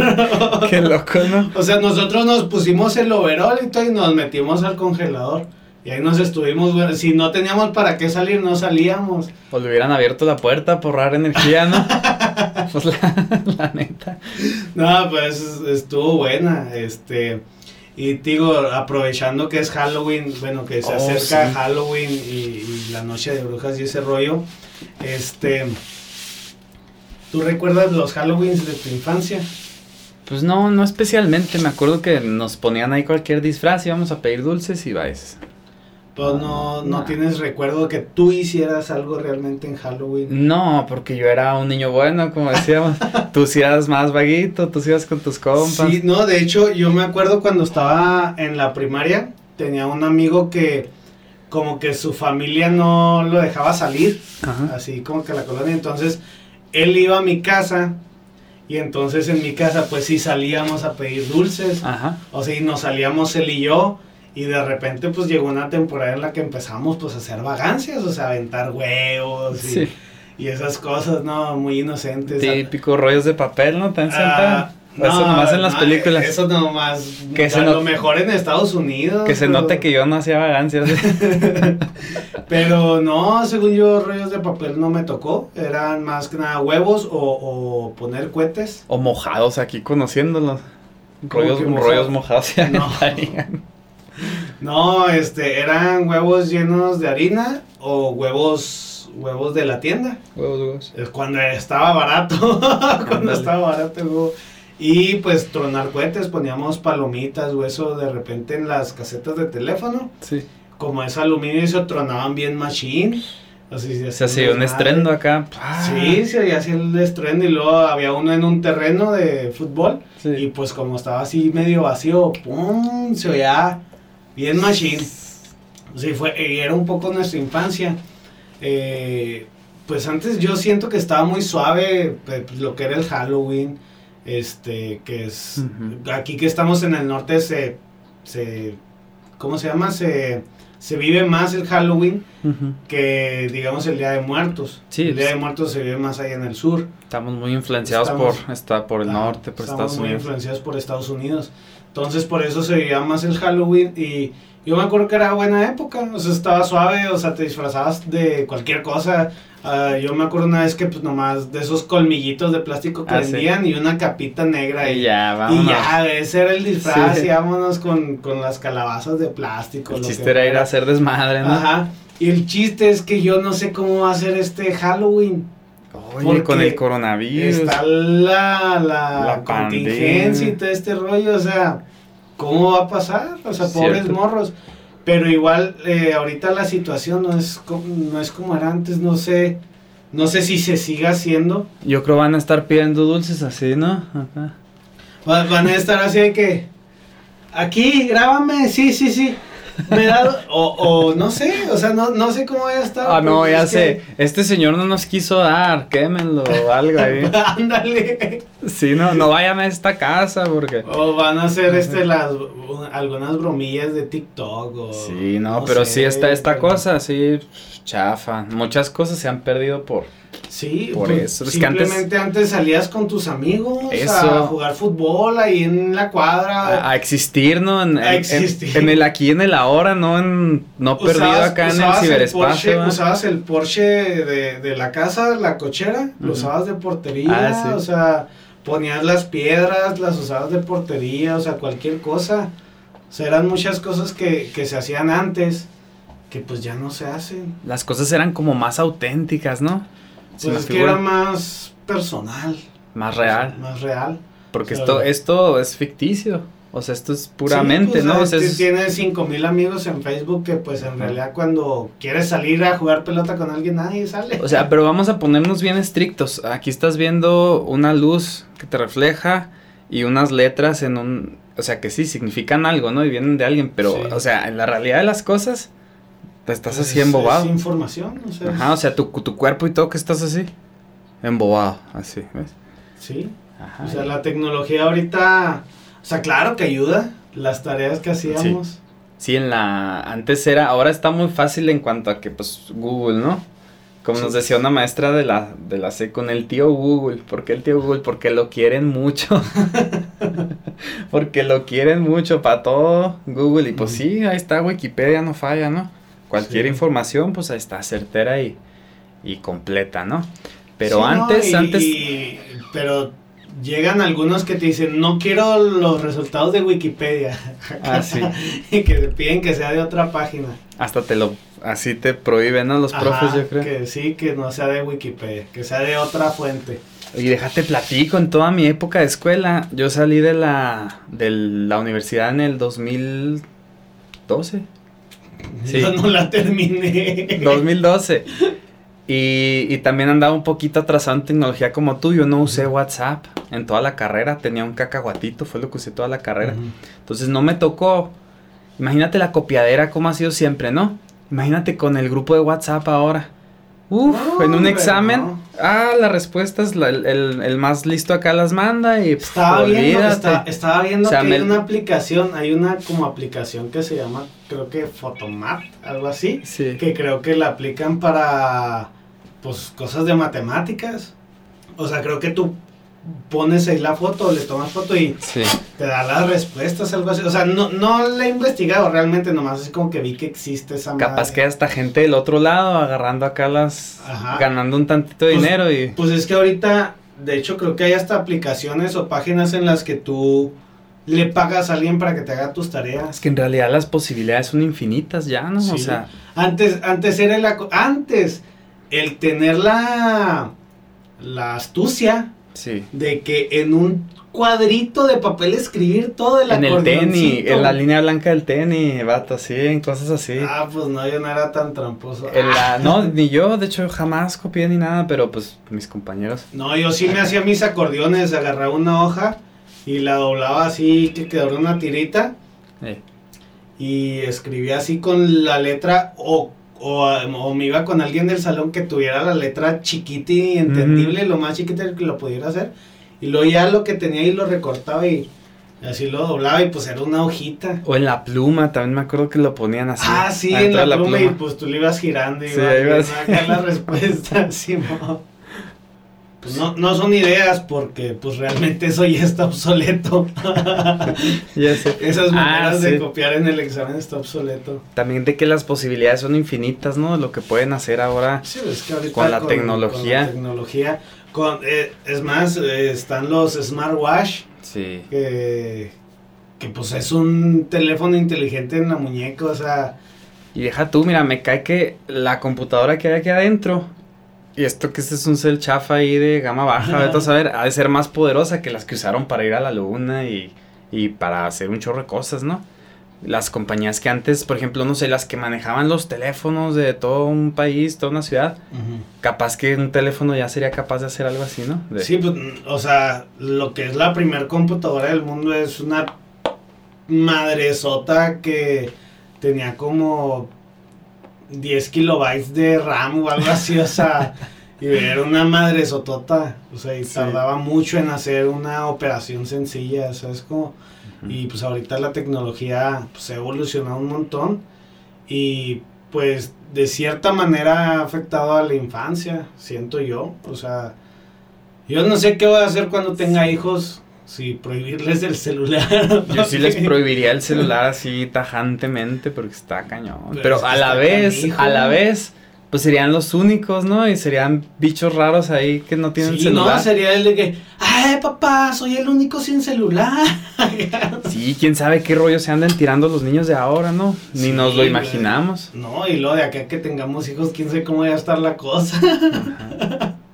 Qué loco, ¿no? o sea, nosotros nos pusimos el overall y todo y nos metimos al congelador. Y ahí nos estuvimos, bueno, si no teníamos para qué salir, no salíamos. O le hubieran abierto la puerta por ahorrar energía, ¿no? <laughs> <laughs> pues la, la neta. No, pues estuvo buena, este... Y digo, aprovechando que es Halloween, bueno, que se Oh, acerca sí. Halloween y, y la noche de brujas y ese rollo, este... ¿Tú recuerdas los Halloweens de tu infancia? Pues no, no especialmente. Me acuerdo que nos ponían ahí cualquier disfraz, íbamos a pedir dulces y vais. Pues no, no tienes recuerdo que tú hicieras algo realmente en Halloween. No, porque yo era un niño bueno, como decíamos. <laughs> tú sí eras más vaguito, tú sí ibas con tus compas. Sí, no, de hecho yo me acuerdo cuando estaba en la primaria, tenía un amigo que como que su familia no lo dejaba salir, Ajá. así como que la colonia, entonces él iba a mi casa y entonces en mi casa pues sí salíamos a pedir dulces, Ajá. o sea, y nos salíamos él y yo. Y de repente pues llegó una temporada en la que empezamos pues a hacer vagancias, o sea, a aventar huevos y, Sí. y esas cosas, ¿no? Muy inocentes. Típico rollos de papel, ¿no? Tan Ah, eso nomás en las no, películas. Eso nomás. Que se a not- lo mejor en Estados Unidos. que se note que yo no hacía vagancias. <laughs> <laughs> Pero no, según yo, rollos de papel no me tocó. Eran más que nada huevos o, o poner cohetes. o mojados aquí conociéndolos. ¿Cómo Rollos, mojados? rollos mojados <laughs> se No. No, este, eran huevos llenos de harina o huevos, huevos de la tienda. Huevos, huevos. Es Cuando estaba barato. <laughs> cuando estaba barato el huevo. Y pues tronar cohetes, poníamos palomitas o eso de repente en las casetas de teléfono. Sí. como es aluminio y se tronaban bien machine. Así Se hacía un estrendo acá. Sí, se así el estrendo y luego había uno en un terreno de fútbol Sí. y pues como estaba así medio vacío, ¡pum! se oía bien machine. Sí, fue, y era un poco nuestra infancia. Eh, pues antes yo siento que estaba muy suave pues, lo que era el Halloween, este, que es, aquí que estamos en el norte se, se ¿cómo se llama? Se, se vive más el Halloween que digamos el Día de Muertos. Sí, el Día de Muertos se vive más allá en el sur. Estamos muy influenciados Estamos- por, está, por el norte, por estamos Estados muy Unidos. influenciados por Estados Unidos. Entonces por eso se vivía más el Halloween y yo me acuerdo que era buena época, o sea, estaba suave, o sea, te disfrazabas de cualquier cosa. Ah, yo me acuerdo una vez que pues nomás de esos colmillitos de plástico que Ah, sí. vendían y una capita negra Y y, ya, y vámonos. ya, ese era el disfraz Sí. y vámonos con, con las calabazas de plástico. el lo chiste que era ir a hacer desmadre, ¿no? Ajá. Y el chiste es que yo no sé cómo va a ser este Halloween. Oye, Porque con el coronavirus. Está la, la, La contingencia y todo este rollo, o sea, ¿cómo va a pasar? O sea, pobres Cierto. morros. Pero igual, eh, ahorita la situación no es, como, no es como era antes, no sé, no sé si se siga haciendo. Yo creo van a estar pidiendo dulces así, ¿no? Ajá. Va- Van a estar así de que, aquí, grábame, sí, sí, sí. Me da, o, o no sé, o sea, no, no sé cómo vaya a estar. Ah, no, ya es sé. Este señor no nos quiso dar, quémenlo o algo ahí. <laughs> Ándale. Sí, no, no vayan a esta casa porque... O van a hacer este las algunas bromillas de TikTok o Sí, no, pero sé, sí está esta pero- cosa, sí, chafa. Muchas cosas se han perdido por... Sí, por pues, eso. Es que antes- simplemente antes... salías con tus amigos Eso. a jugar fútbol ahí en la cuadra. A, a existir, ¿no? En, A en- existir. En, el aquí, en el ahora, no en... No perdido acá en el Porsche, ciberespacio. usabas el Porsche de, de la casa, la cochera, lo usabas de portería, Ah, sí. o sea, ponías las piedras, las usabas de portería, o sea, cualquier cosa. O sea, eran muchas cosas que, que se hacían antes, que pues ya no se hacen. Las cosas eran como más auténticas, ¿no? Pues es que era más personal. más real. Más real. Porque esto, esto es ficticio. O sea, esto es puramente, Sí, pues, ¿no? O sea, es- Tienes cinco mil amigos en Facebook que pues en realidad cuando quieres salir a jugar pelota con alguien nadie sale. O sea, pero vamos a ponernos bien estrictos. Aquí estás viendo una luz que te refleja y unas letras en un... O sea, que sí, significan algo, ¿no? Y vienen de alguien, pero, Sí. o sea, en la realidad de las cosas, te estás Pues, así embobado. Es información, o sea, Ajá, o sea, tu, tu cuerpo y todo que estás así. Embobado, así, ¿ves? sí. Ajá. O sea, la tecnología ahorita, o sea, claro que ayuda las tareas que hacíamos. Sí, en la... Antes era... Ahora está muy fácil en cuanto a que, pues, Google, ¿no? Como Sí. nos decía una maestra de la, de la C con el tío Google. ¿Por qué el tío Google? Porque lo quieren mucho. <laughs> Porque lo quieren mucho para todo Google. Y pues sí, ahí está Wikipedia, no falla, ¿no? Cualquier Sí. información, pues está, certera y, y completa, ¿no? Pero Sí, no, antes, y- antes... y- pero llegan algunos que te dicen, no quiero los resultados de Wikipedia. Ah, sí. <laughs> y que te piden que sea de otra página. Hasta te lo... Así te prohíben, ¿no? Los Ajá, profes, yo creo. Que sí, que no sea de Wikipedia, que sea de otra fuente. Y déjate platico, en toda mi época de escuela, yo salí de la, de la universidad en el 2012. Sí. Yo no la terminé. 2012. Y, y también andaba un poquito atrasado en tecnología como tú. Yo no usé WhatsApp en toda la carrera. Tenía un cacahuatito, fue lo que usé toda la carrera. Entonces no me tocó. Imagínate la copiadera como ha sido siempre, ¿no? Imagínate con el grupo de WhatsApp ahora. Uf, No, en un hombre, examen. no. Ah, las respuestas, la- el, el- el más listo acá las manda y Estaba viendo, está- estaba viendo que me- hay una aplicación, hay una como aplicación que se llama, creo que Photomat, algo así, Sí. que creo que la aplican para, pues, cosas de matemáticas. O sea, creo que tú pones ahí la foto, le tomas foto y Sí. te da las respuestas, algo así. O sea, no, no la he investigado realmente, nomás así como que vi que existe esa Capaz madre. que hasta gente del otro lado agarrando acá las. Ajá. ganando un tantito de Pues- dinero y. Pues es que ahorita, de hecho, creo que hay hasta aplicaciones o páginas en las que tú le pagas a alguien para que te haga tus Es tareas. que en realidad las posibilidades son infinitas ya, ¿no? O Sí. sea, Antes, antes era la, antes el tener la, la astucia sí. de que en un cuadrito de papel escribir todo el En el tenis, en la línea blanca del tenis, vato, sí, en cosas así. Ah, pues no, yo no era tan tramposo. En la- no, ni yo, de hecho, jamás copié ni nada, pero pues mis compañeros. No, yo sí me hacía mis acordeones, agarraba una hoja y la doblaba así que quedara una tirita eh, y escribía así con la letra o, o, o me iba con alguien del salón que tuviera la letra chiquita y entendible, lo más chiquita que lo pudiera hacer. Y luego ya lo que tenía ahí lo recortaba y así lo doblaba y pues era una hojita. O en la pluma, también me acuerdo que lo ponían así. ah, sí, en la, pluma, y pues tú le ibas girando y Sí, ibas ahí viendo vas. acá la respuesta, <laughs> Simón. Pues no, no son ideas porque pues realmente eso ya está obsoleto. <laughs> Ya sé. Esas Ah, maneras de copiar en el examen está obsoleto. También de que las posibilidades son infinitas, ¿no? De lo que pueden hacer ahora. Sí, es que ahorita Con la tecnología. con la tecnología, con, eh, es más, eh, están los smartwatch, Sí. que, que pues es un teléfono inteligente en la muñeca, o sea, Y deja tú, mira, me cae que la computadora que hay aquí adentro, y esto que este es un cel chafa ahí de gama baja, vete a saber, ha de ser más poderosa que las que usaron para ir a la luna y, y para hacer un chorro de cosas, ¿no? Las compañías que antes, por ejemplo, no sé, las que manejaban los teléfonos de todo un país, toda una ciudad, capaz que un teléfono ya sería capaz de hacer algo así, ¿no? De- sí, pues, o sea, lo que es la primer computadora del mundo es una madresota que tenía como 10 kilobytes de RAM o algo así, o sea, y era una madresotota, o sea, y Sí. tardaba mucho en hacer una operación sencilla, ¿sabes? Como, y pues ahorita la tecnología pues, ha evolucionado un montón y pues de cierta manera ha afectado a la infancia, siento yo, o sea, yo no sé qué voy a hacer cuando tenga hijos, si prohibirles el celular. <laughs> Yo sí les prohibiría el celular así tajantemente porque está cañón. Pero a la vez, canijo. a la vez, pues serían los únicos, ¿no? Y serían bichos raros ahí que no tienen Sí, celular. no, sería el de que, ay papá, soy el único sin celular. <laughs> Sí, quién sabe qué rollo se andan tirando los niños de ahora, ¿no? Ni Sí, nos lo imaginamos. No, y luego de acá que tengamos hijos, quién sabe cómo va a estar la cosa. Ajá. <laughs>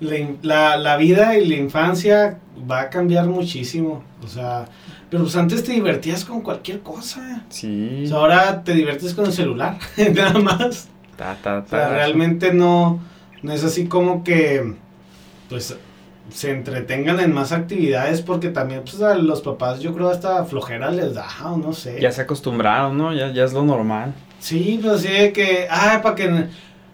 La, in- la, la vida y la infancia va a cambiar muchísimo. O sea, pero pues antes te divertías con cualquier cosa. Sí. O sea, ahora te diviertes con el celular, <laughs> nada más. Ta, ta, O sea, ta. realmente no, no es así como que, pues, se entretengan en más actividades porque también, pues, a los papás yo creo hasta flojera les da, o no sé. Ya se acostumbraron, ¿no? Ya, ya es lo normal. Sí, pues así de que, ay, para que,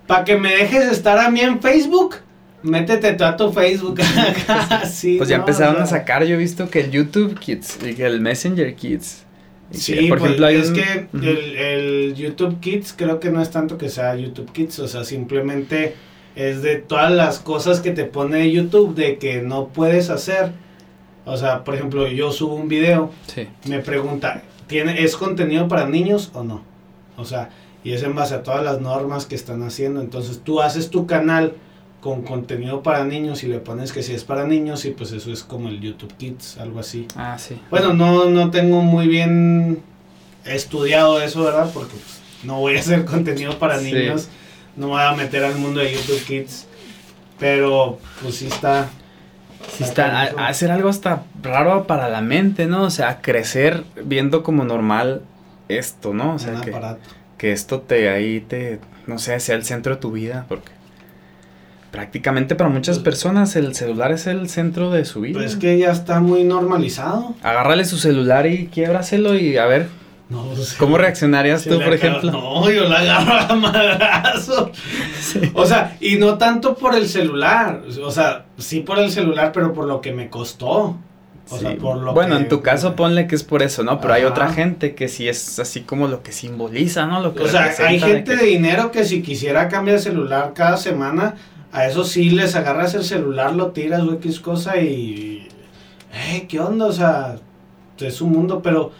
para que me dejes estar a mí en Facebook, métete tú a tu Facebook. <laughs> sí, Pues ya ¿no? empezaron O sea, a sacar, yo he visto que el YouTube Kids y que el Messenger Kids. Y que, Sí, por pues, ejemplo, hay es un- que el YouTube Kids creo que no es tanto que sea YouTube Kids, o sea, simplemente es de todas las cosas que te pone YouTube de que no puedes hacer. O sea, por ejemplo, yo subo un video, Sí. me pregunta, ¿tiene, ¿es contenido para niños o no? O sea, y es en base a todas las normas que están haciendo. Entonces tú haces tu canal con contenido para niños y le pones que si es para niños y pues eso es como el YouTube Kids, algo así. Ah, sí. Bueno, no, no tengo muy bien estudiado eso, ¿verdad? Porque pues, no voy a hacer contenido para Sí. niños, no me voy a meter al mundo de YouTube Kids, pero pues sí está... Sí está, a- hacer algo hasta raro para la mente, ¿no? O sea, crecer viendo como normal esto, ¿no? O sea, un que, aparato. que esto te ahí te, no sé, sea el centro de tu vida, porque prácticamente para muchas Pues- personas el celular es el centro de su vida. Pues es que ya está muy normalizado. Agárrale su celular y quiébraselo y a ver, No, pues, ¿cómo reaccionarías tú, por ejemplo? No, yo la agarro a madrazo. Sí. O sea, y no tanto por el celular. O sea, sí por el celular, pero por lo que me costó. O sea, Sí. por lo bueno, que- en tu caso ponle que es por eso, ¿no? Pero hay otra gente que sí es así como lo que simboliza, ¿no? Lo que O sea, hay de gente que- de dinero que si quisiera cambiar de celular cada semana, a eso sí les agarras el celular, lo tiras o X cosa y... Eh, ¿qué onda? O sea, es un mundo, pero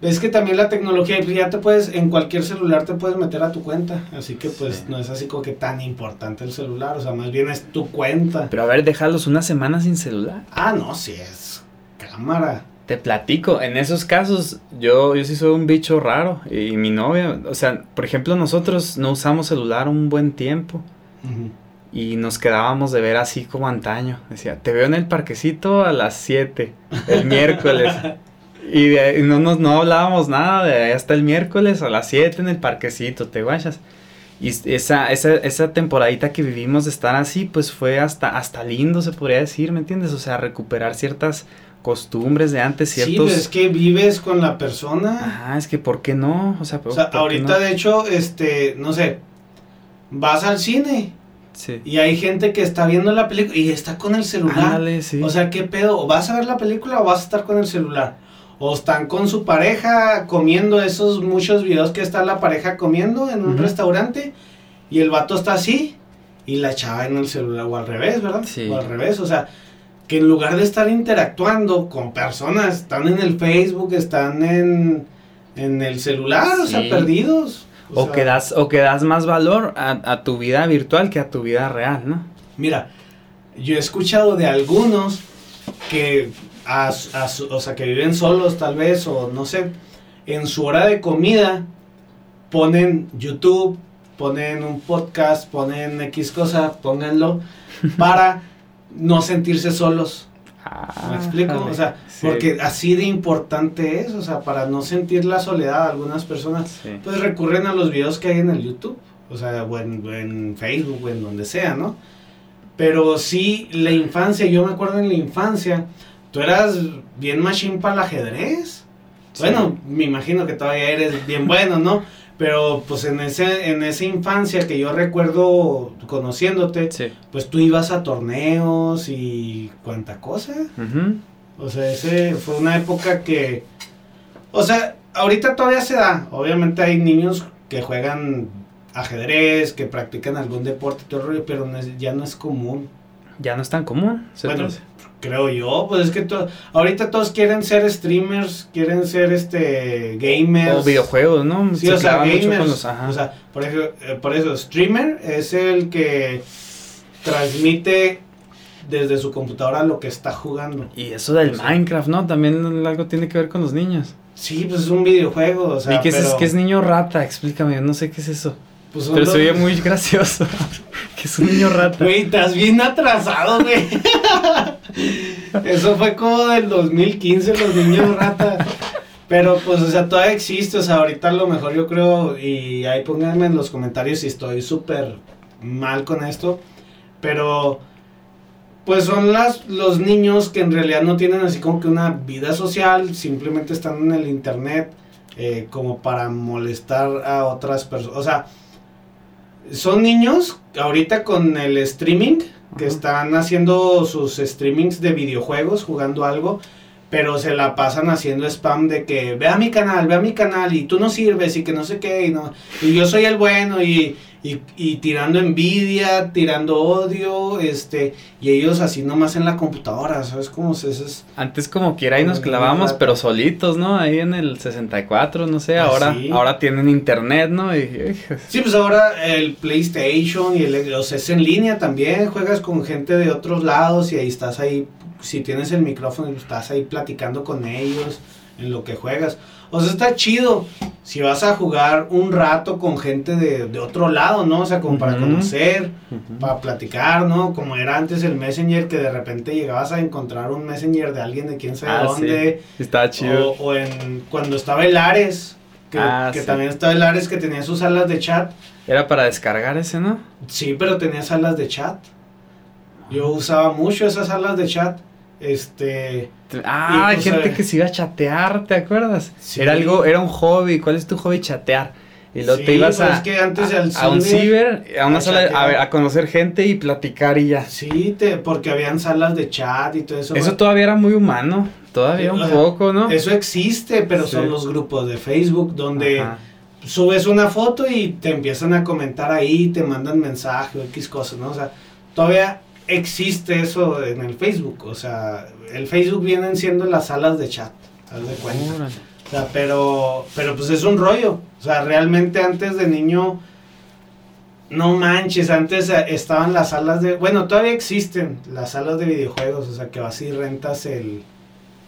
es que también la tecnología, pues ya te puedes, en cualquier celular te puedes meter a tu cuenta, así que pues Sí. no es así como que tan importante el celular, o sea, más bien es tu cuenta. Pero a ver, déjalos una semana sin celular. Ah, no, sí es cámara. Te platico, en esos casos yo, yo sí soy un bicho raro y mi novia, o sea, por ejemplo nosotros no usamos celular un buen tiempo. Y nos quedábamos de ver así como antaño. Decía, te veo en el parquecito a las 7, el <laughs> miércoles. Y, de- y no, nos, no hablábamos nada de hasta el miércoles a las 7 en el parquecito, te guachas. Y esa, esa, esa temporadita que vivimos de estar así, pues fue hasta, hasta lindo, se podría decir, ¿me entiendes? O sea, recuperar ciertas costumbres de antes, Sí, ciertos... pues es que vives con la persona. Ah, es que ¿por qué no? O sea, O sea, ¿por qué ahorita no? de hecho, este, no sé, vas al cine Sí. y hay gente que está viendo la película y está con el celular. Ándale, sí. O sea, ¿qué pedo? ¿O vas a ver la película o vas a estar con el celular? O están con su pareja comiendo esos muchos videos que está la pareja comiendo en un restaurante y el vato está así y la chava en el celular o al revés, ¿verdad? Sí. O al revés, o sea, que en lugar de estar interactuando con personas, están en el Facebook, están en, en el celular, o sea, perdidos. O, sea, que das, o que das más valor a, a tu vida virtual que a tu vida real, ¿no? Mira, yo he escuchado de algunos que, a a o sea, que viven solos tal vez, o no sé, en su hora de comida ponen YouTube, ponen un podcast, ponen X cosa, pónganlo, <laughs> para no sentirse solos. Ah, ¿Me explico? O sea, Sí, porque así de importante es, o sea, para no sentir la soledad, algunas personas sí. pues recurren a los videos que hay en el YouTube, o sea, o en, Facebook, o en donde sea, ¿no? Pero sí, la infancia, yo me acuerdo en la infancia, tú eras bien machine para el ajedrez. Sí. Bueno, me imagino que todavía eres bien bueno, ¿no? Pero pues en, ese, en esa infancia que yo recuerdo conociéndote, Sí. pues tú ibas a torneos y cuánta cosa. O sea, ese fue una época que... O sea, ahorita todavía se da. Obviamente hay niños que juegan ajedrez, que practican algún deporte, todo el rollo, pero no es- ya no es común. Ya no es tan común. Bueno. Creo yo, pues es que to- ahorita todos quieren ser streamers, quieren ser este gamers. o videojuegos, ¿no? Sí, Se o sea, gamers. los-. O sea, por eso, eh, por eso, streamer es el que transmite desde su computadora lo que está jugando. y eso del o sea- Minecraft, ¿no? También algo tiene que ver con los niños. Sí, pues es un videojuego, o sea, ¿Y qué es, pero, qué es niño rata? Explícame, no sé qué es eso. pues, Pero se los- oye muy gracioso. <laughs> que es un niño rata. Güey, estás bien atrasado, güey. <laughs> Eso fue como del 2015, los niños rata. Pero pues, o sea, todavía existe. O sea, ahorita a lo mejor yo creo, y ahí pónganme en los comentarios si estoy súper mal con esto. Pero, pues son las, los niños que en realidad no tienen así como que una vida social, simplemente están en el internet eh, como para molestar a otras personas. O sea, son niños ahorita con el streaming que están haciendo sus streamings de videojuegos, jugando algo, pero se la pasan haciendo spam de que ve a mi canal, ve a mi canal y tú no sirves y que no sé qué y no y yo soy el bueno y, y, y tirando envidia, tirando odio, este y ellos así nomás en la computadora, ¿sabes cómo se es Antes como quiera ahí nos rata. pero solitos, ¿no? Ahí en el 64, no sé, Ah, ahora sí. ahora tienen internet, ¿no? Y, hijos. Sí, pues ahora el PlayStation y el, sea, es en línea también, juegas con gente de otros lados y ahí estás ahí, si tienes el micrófono, estás ahí platicando con ellos en lo que juegas. O sea, está chido si vas a jugar un rato con gente de, de otro lado, ¿no? O sea, como para conocer, para platicar, ¿no? Como era antes el Messenger, que de repente llegabas a encontrar un Messenger de alguien de quién sabe Ah, dónde. Estaba chido. O, o en cuando estaba el Ares, que, Ah, que sí. también estaba el Ares que tenía sus salas de chat. Era para descargar ese, ¿no? Sí, pero tenía salas de chat. Yo usaba mucho esas salas de chat. Este, Ah, Y, hay gente que se iba a chatear, ¿te acuerdas? Sí. Era algo, era un hobby. ¿Cuál es tu hobby? Chatear. Y luego Sí, te ibas pues a, es que antes a, un ciber, a una a sala, a, a conocer gente y platicar y ya. sí, te, porque habían salas de chat y todo eso. Eso todavía era muy humano, todavía Sí, un poco, ¿no? Eso existe, pero Sí. son los grupos de Facebook donde Ajá. subes una foto y te empiezan a comentar ahí, te mandan mensaje o X cosas, ¿no? O sea, todavía existe eso en el Facebook. O sea, el Facebook vienen siendo las salas de chat, haz de cuenta. O sea, pero, pero pues es un rollo. O sea, realmente antes de niño, no manches, antes eh, estaban las salas de... Bueno, todavía existen las salas de videojuegos, o sea, que vas y rentas el,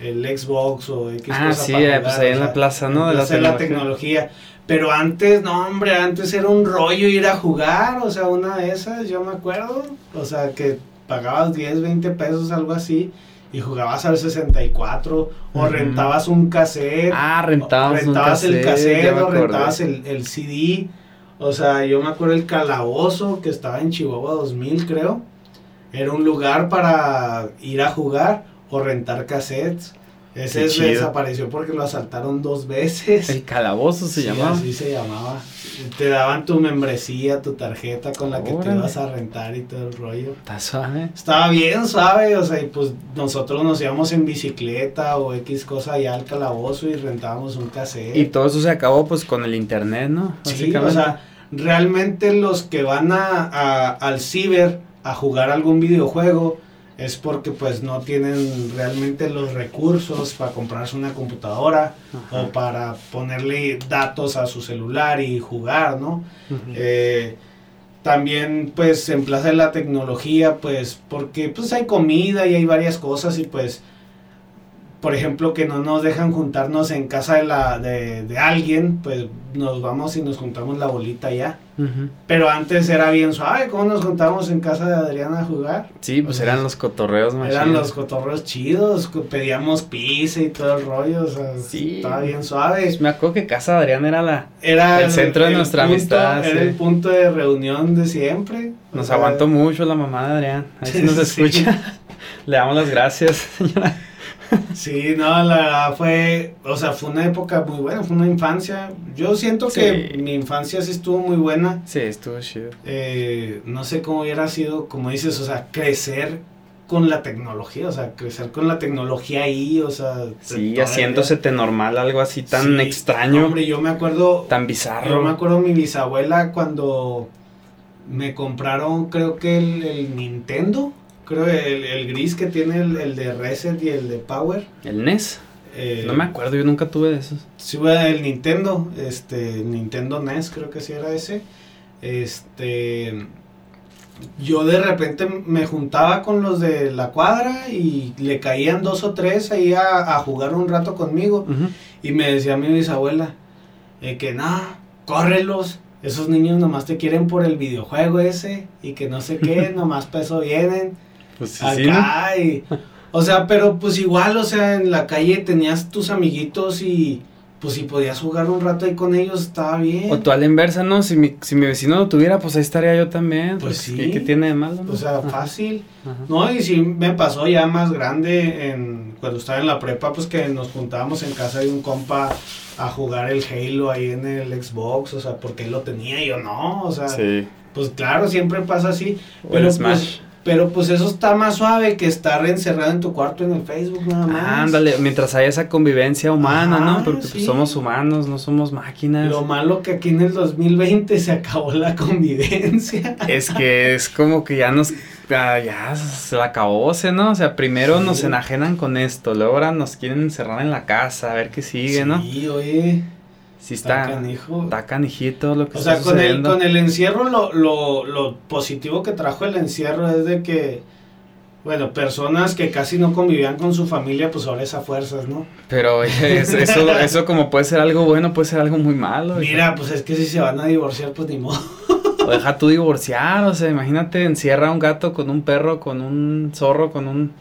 el Xbox o X Ah, cosa sí, para eh, jugar, pues ahí en la plaza, ¿no? De la tecnología. Pero antes, no, hombre, antes era un rollo ir a jugar, o sea, una de esas, yo me acuerdo, o sea, que pagabas 10, 20 pesos, algo así, y jugabas al 64, o Ujú. rentabas un cassette, Ah, rentábamos un rentabas el cassette, o rentabas el, el CD, o sea, yo me acuerdo el calabozo que estaba en Chihuahua 2000, creo, era un lugar para ir a jugar o rentar cassettes. Ese desapareció porque lo asaltaron dos veces. El calabozo se Sí, llamaba. Así se llamaba. Te daban tu membresía, tu tarjeta con la que te ibas a rentar y todo el rollo. Está suave. Estaba bien suave, o sea, y pues nosotros nos íbamos en bicicleta o X cosa allá al calabozo y rentábamos un cassette. Y todo eso se acabó pues con el internet, ¿no? Sí, o sea, realmente los que van a, a- al ciber a jugar algún videojuego es porque pues no tienen realmente los recursos para comprarse una computadora Ajá. o para ponerle datos a su celular y jugar, ¿no? Eh, también pues en Plaza de la Tecnología pues porque pues hay comida y hay varias cosas y pues por ejemplo que no nos dejan juntarnos en casa de la de, de alguien pues nos vamos y nos juntamos la bolita ya pero antes era bien suave cómo nos juntamos en casa de Adriana a jugar Sí, pues eran los cotorreos más eran chidos. los cotorros chidos pedíamos pizza y todo el rollo o sea Sí. estaba bien suave Pues me acuerdo que Casa de Adrián era la... era El centro de nuestra punto- amistad, Era sí. el punto de reunión de siempre. O Nos sea, aguantó mucho la mamá de Adrián. Ahí sí <laughs> nos Sí. escucha. <laughs> Le damos las gracias, señora. Sí, no, la verdad fue, o sea, fue una época muy buena, fue una infancia. Yo siento que mi infancia sí estuvo muy buena. Sí, estuvo chido. Eh, no sé cómo hubiera sido, como dices, o sea, crecer con la tecnología, o sea, crecer con la tecnología ahí, o sea. Sí, haciéndosete normal, algo así tan Sí, extraño, Hombre, yo me acuerdo, tan Yo me bizarro. acuerdo mi bisabuela cuando me compraron, creo que el, el Nintendo, creo el, el gris que tiene el, el de Reset y el de Power. ¿El NES? Eh, No me acuerdo, yo nunca tuve de esos. Sí, el Nintendo, este, Nintendo NES creo que sí era ese. Este, yo de repente me juntaba con los de la cuadra y le caían dos o tres ahí a, a jugar un rato conmigo. Y me decía mi bisabuela eh, que no, córrelos. Esos niños nomás te quieren por el videojuego ese y que no sé qué, <laughs> nomás para eso vienen. Pues sí, sí, ¿no? Acá y- o sea, pero pues igual, o sea, en la calle tenías tus amiguitos y pues si podías jugar un rato ahí con ellos estaba bien. O tú a la inversa, ¿no? Si mi, si mi vecino lo tuviera, pues ahí estaría yo también. Pues ¿Qué- sí. ¿Qué, tiene de malo? no? O sea, fácil. ajá. No, y sí me pasó ya más grande en cuando estaba en la prepa, pues que nos juntábamos en casa de un compa a jugar el Halo ahí en el Xbox, o sea, porque él lo tenía y yo no, o sea, Sí. pues claro, siempre pasa así, O pero el Smash. pues Pero pues eso está más suave que estar encerrado en tu cuarto en el Facebook nada más. Ándale, mientras haya esa convivencia humana, Ajá, ¿no? Porque pues, somos humanos, no somos máquinas. Lo malo que aquí en el 2020 se acabó la convivencia. Es que es como que ya nos. Ya, ya se la acabó, ¿no? O sea, primero Sí. nos enajenan con esto, luego ahora nos quieren encerrar en la casa, a ver qué sigue, ¿no? Sí, oye. Sí Está está. canijo. Está canijito lo que O está sea, con el, con el encierro, lo, lo, lo positivo que trajo el encierro es de que, bueno, personas que casi no convivían con su familia, pues ahora es a fuerzas, ¿no? Pero oye, <laughs> es- eso, eso como puede ser algo bueno, puede ser algo muy malo. Mira, pues es que si se van a divorciar, pues ni modo. <laughs> O deja tú divorciar, o sea, imagínate, encierra a un gato con un perro, con un zorro, con un...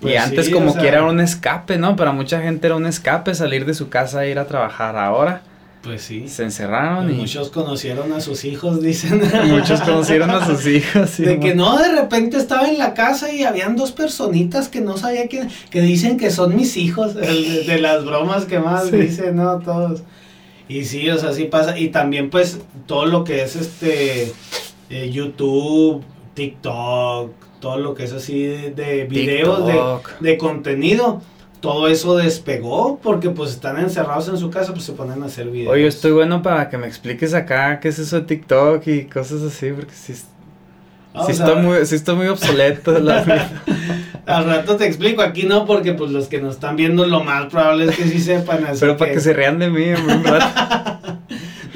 Pues y antes sí, como o sea- que era un escape, ¿no? Para mucha gente era un escape salir de su casa e ir a trabajar. Ahora Pues sí. se encerraron y Muchos conocieron a sus hijos, <laughs> dicen. muchos conocieron a sus hijos. sí, De que no, de repente estaba en la casa y habían dos personitas que no sabía quién, que dicen que son mis hijos, el de, de las bromas que más Sí. dicen, ¿no? Todos. Y sí, o sea, sí pasa. Y también, pues, todo lo que es este eh, YouTube, TikTok, todo lo que es así de, de videos, de, de contenido. Todo eso despegó porque pues están encerrados en su casa, pues se ponen a hacer videos. Oye, estoy bueno para que me expliques acá qué es eso de TikTok y cosas así, porque sí, Ah, sea, estoy, muy, sí estoy muy obsoleto. la- <laughs> Al rato te explico, aquí no, porque pues los que nos están viendo lo más probable es que sí sepan. así pero para que se rean de mí un rato. <laughs>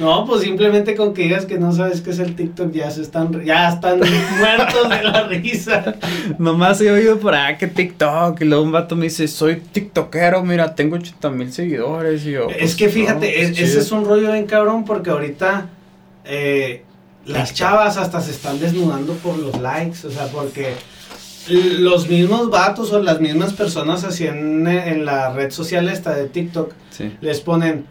No, pues simplemente con que digas que no sabes qué es el TikTok ya se están, ya están <laughs> muertos de la risa. Nomás he oído por ahí que TikTok y luego un vato me dice, soy tiktokero, mira, tengo 80 mil seguidores y yo... es pues, que no, fíjate, pues, es- chido. ese es un rollo bien cabrón porque ahorita eh, las chavas hasta se están desnudando por los likes, o sea, porque los mismos vatos o las mismas personas así en, en la red social esta de TikTok Sí. les ponen,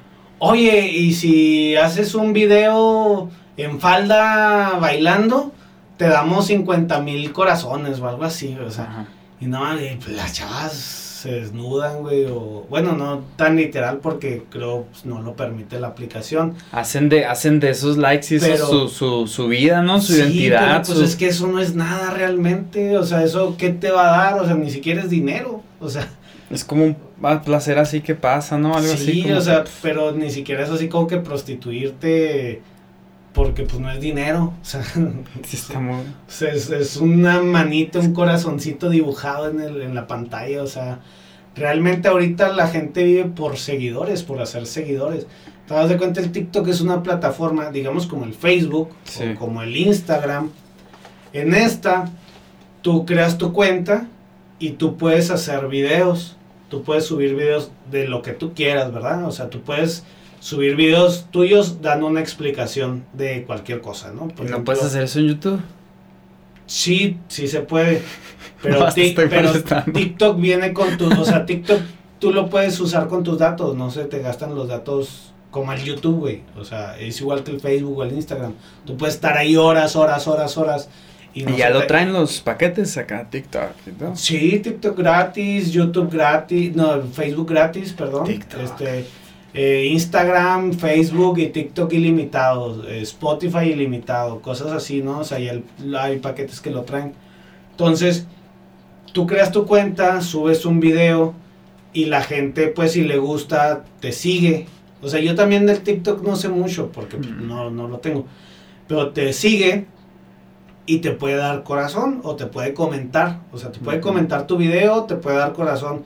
oye, y si haces un video en falda bailando, te damos 50 mil corazones o algo así, o sea, Ajá. y no, y pues las chavas se desnudan, güey, o bueno, no tan literal porque creo pues, no lo permite la aplicación. Hacen de, hacen de esos likes y eso Pero- su, su, su vida, ¿no? Su Sí, identidad. pero, pues su- es que eso no es nada realmente, o sea, eso qué te va a dar, o sea, ni siquiera es dinero, o sea, Es como un ah, placer así que pasa, ¿no? Algo así. sí, o que- sea, pero ni siquiera es así como que prostituirte porque pues no es dinero, o sea, <laughs> Sí, está muy... Es, es una manita, un corazoncito dibujado en, el, en la pantalla. O sea, realmente ahorita la gente vive por seguidores, por hacer seguidores. Te das de cuenta, el TikTok es una plataforma, digamos como el Facebook Sí. o como el Instagram. En esta, tú creas tu cuenta y tú puedes hacer videos. Tú puedes subir videos de lo que tú quieras, ¿verdad? O sea, tú puedes subir videos tuyos dando una explicación de cualquier cosa, ¿no? Por ¿Y no ejemplo, puedes hacer eso en YouTube? Sí, sí se puede. Pero, <laughs> No. TikTok viene con tus, o sea, TikTok tú lo puedes usar con tus datos, no se te gastan los datos como el YouTube, güey. O sea, es igual que el Facebook o el Instagram. Tú puedes estar ahí horas, horas, horas, horas. Y, no ya lo traen los paquetes acá, TikTok todo. Sí, TikTok gratis, YouTube gratis, no, Facebook gratis, perdón. TikTok. Este, eh, Instagram, Facebook y TikTok ilimitados, eh, Spotify ilimitado, cosas así, ¿no? O sea, ya hay paquetes que lo traen. Entonces, tú creas tu cuenta, subes un video y la gente, pues, si le gusta, te sigue. O sea, yo también del TikTok no sé mucho porque Mm. no, no lo tengo. Pero te sigue y te puede dar corazón o te puede comentar. O sea, te puede comentar tu video, te puede dar corazón.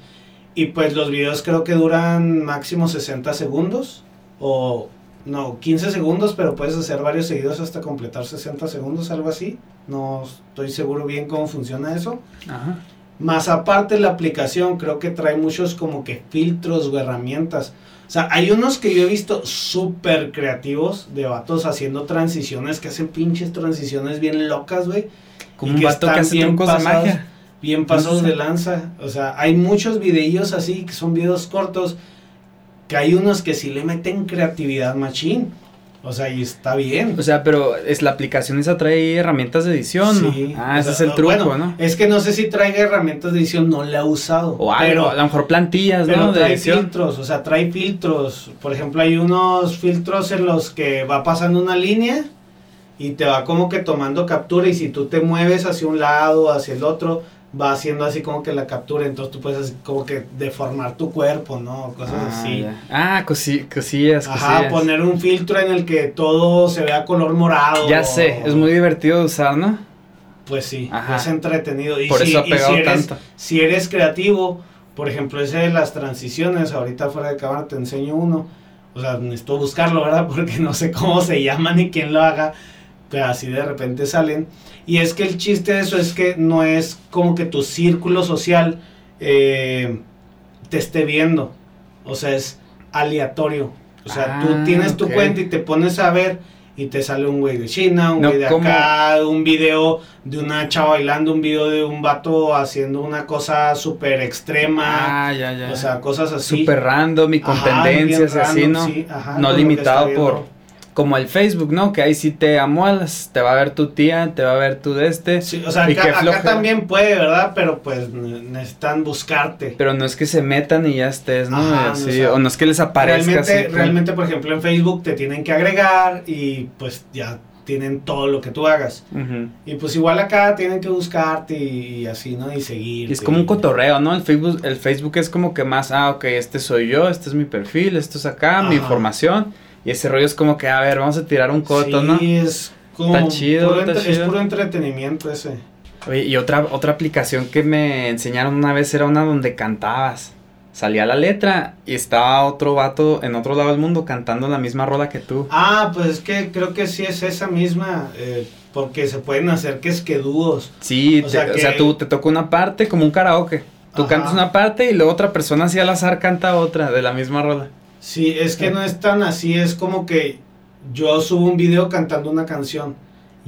Y pues los videos creo que duran máximo 60 segundos o no, 15 segundos, pero puedes hacer varios seguidos hasta completar 60 segundos, algo así. No estoy seguro bien cómo funciona eso. Ajá. Más aparte la aplicación creo que trae muchos como que filtros o herramientas. O sea, hay unos que yo he visto súper creativos de vatos haciendo transiciones, que hacen pinches transiciones bien locas, güey. Como un que vato que hace bien de magia. Sé. de lanza. O sea, hay muchos videillos así, que son videos cortos, que hay unos que sí le meten creatividad machín. O sea, y está bien. O sea, pero es la aplicación esa trae herramientas de edición, ¿no? Sí, Ah, ese sea, es el truco, bueno, ¿no? Es que no sé si traiga herramientas de edición, no la he usado. O algo, pero a lo mejor plantillas, Pero ¿no? De trae edición. filtros, o sea, trae filtros. Por ejemplo, hay unos filtros en los que va pasando una línea y te va como que tomando captura y si tú te mueves hacia un lado, hacia el otro, va haciendo así como que la captura, entonces tú puedes así como que deformar tu cuerpo, ¿no? Cosas Ah, así. ya. Ah, cosi- cosillas, Ajá, cosillas. poner un filtro en el que todo se vea color morado. Ya sé, es muy divertido de usar, ¿no? Pues sí, Ajá. es entretenido. Y Por si, eso ha pegado si eres, tanto. si eres creativo, por ejemplo, ese de las transiciones, ahorita fuera de cámara te enseño uno. O sea, necesito buscarlo, ¿verdad? <laughs> Porque no sé cómo se llama ni quién lo haga. Pero así de repente salen. Y es que el chiste de eso es que no es como que tu círculo social eh, te esté viendo. O sea, es aleatorio. O sea, Ah, tú tienes tu cuenta y te pones a ver y te sale un güey de China, un No, güey de ¿cómo? acá, un video de una chava bailando, un video de un vato haciendo una cosa súper extrema. Ah, ya, ya. O sea, cosas así. Súper random y con Ajá, tendencias así, ¿no? sí, ajá, no que limitado por... Como el Facebook, ¿no? Que ahí sí te amuelas, te va a ver tu tía, te va a ver tu de este. Sí, o sea, acá, también puede, ¿verdad? Pero pues ne- necesitan buscarte. Pero no es que se metan y ya estés, ¿no? Ajá, o sea, o no es que les aparezca realmente, realmente, por ejemplo, en Facebook te tienen que agregar y pues ya tienen todo lo que tú hagas. Y pues igual acá tienen que buscarte y, así, ¿no? Y seguir. Es como un cotorreo, ¿no? El Facebook, el Facebook es como que más, ah, ok, este soy yo, este es mi perfil, esto es acá, mi información. Y ese rollo es como que, a ver, vamos a tirar un coto, sí, ¿no? es como Está chido, puro está es puro entretenimiento ese. Oye, y otra, otra aplicación que me enseñaron una vez era una donde cantabas. Salía la letra y estaba otro vato en otro lado del mundo cantando la misma rola que tú. Ah, pues es que creo que sí es esa misma, eh, porque se pueden hacer que es que dúos. Sí, O te- sea o sea, que- tú te toca una parte como un karaoke. Tú Ajá. cantas una parte y luego otra persona así al azar canta otra de la misma rola. Sí, es que no es tan así, es como que yo subo un video cantando una canción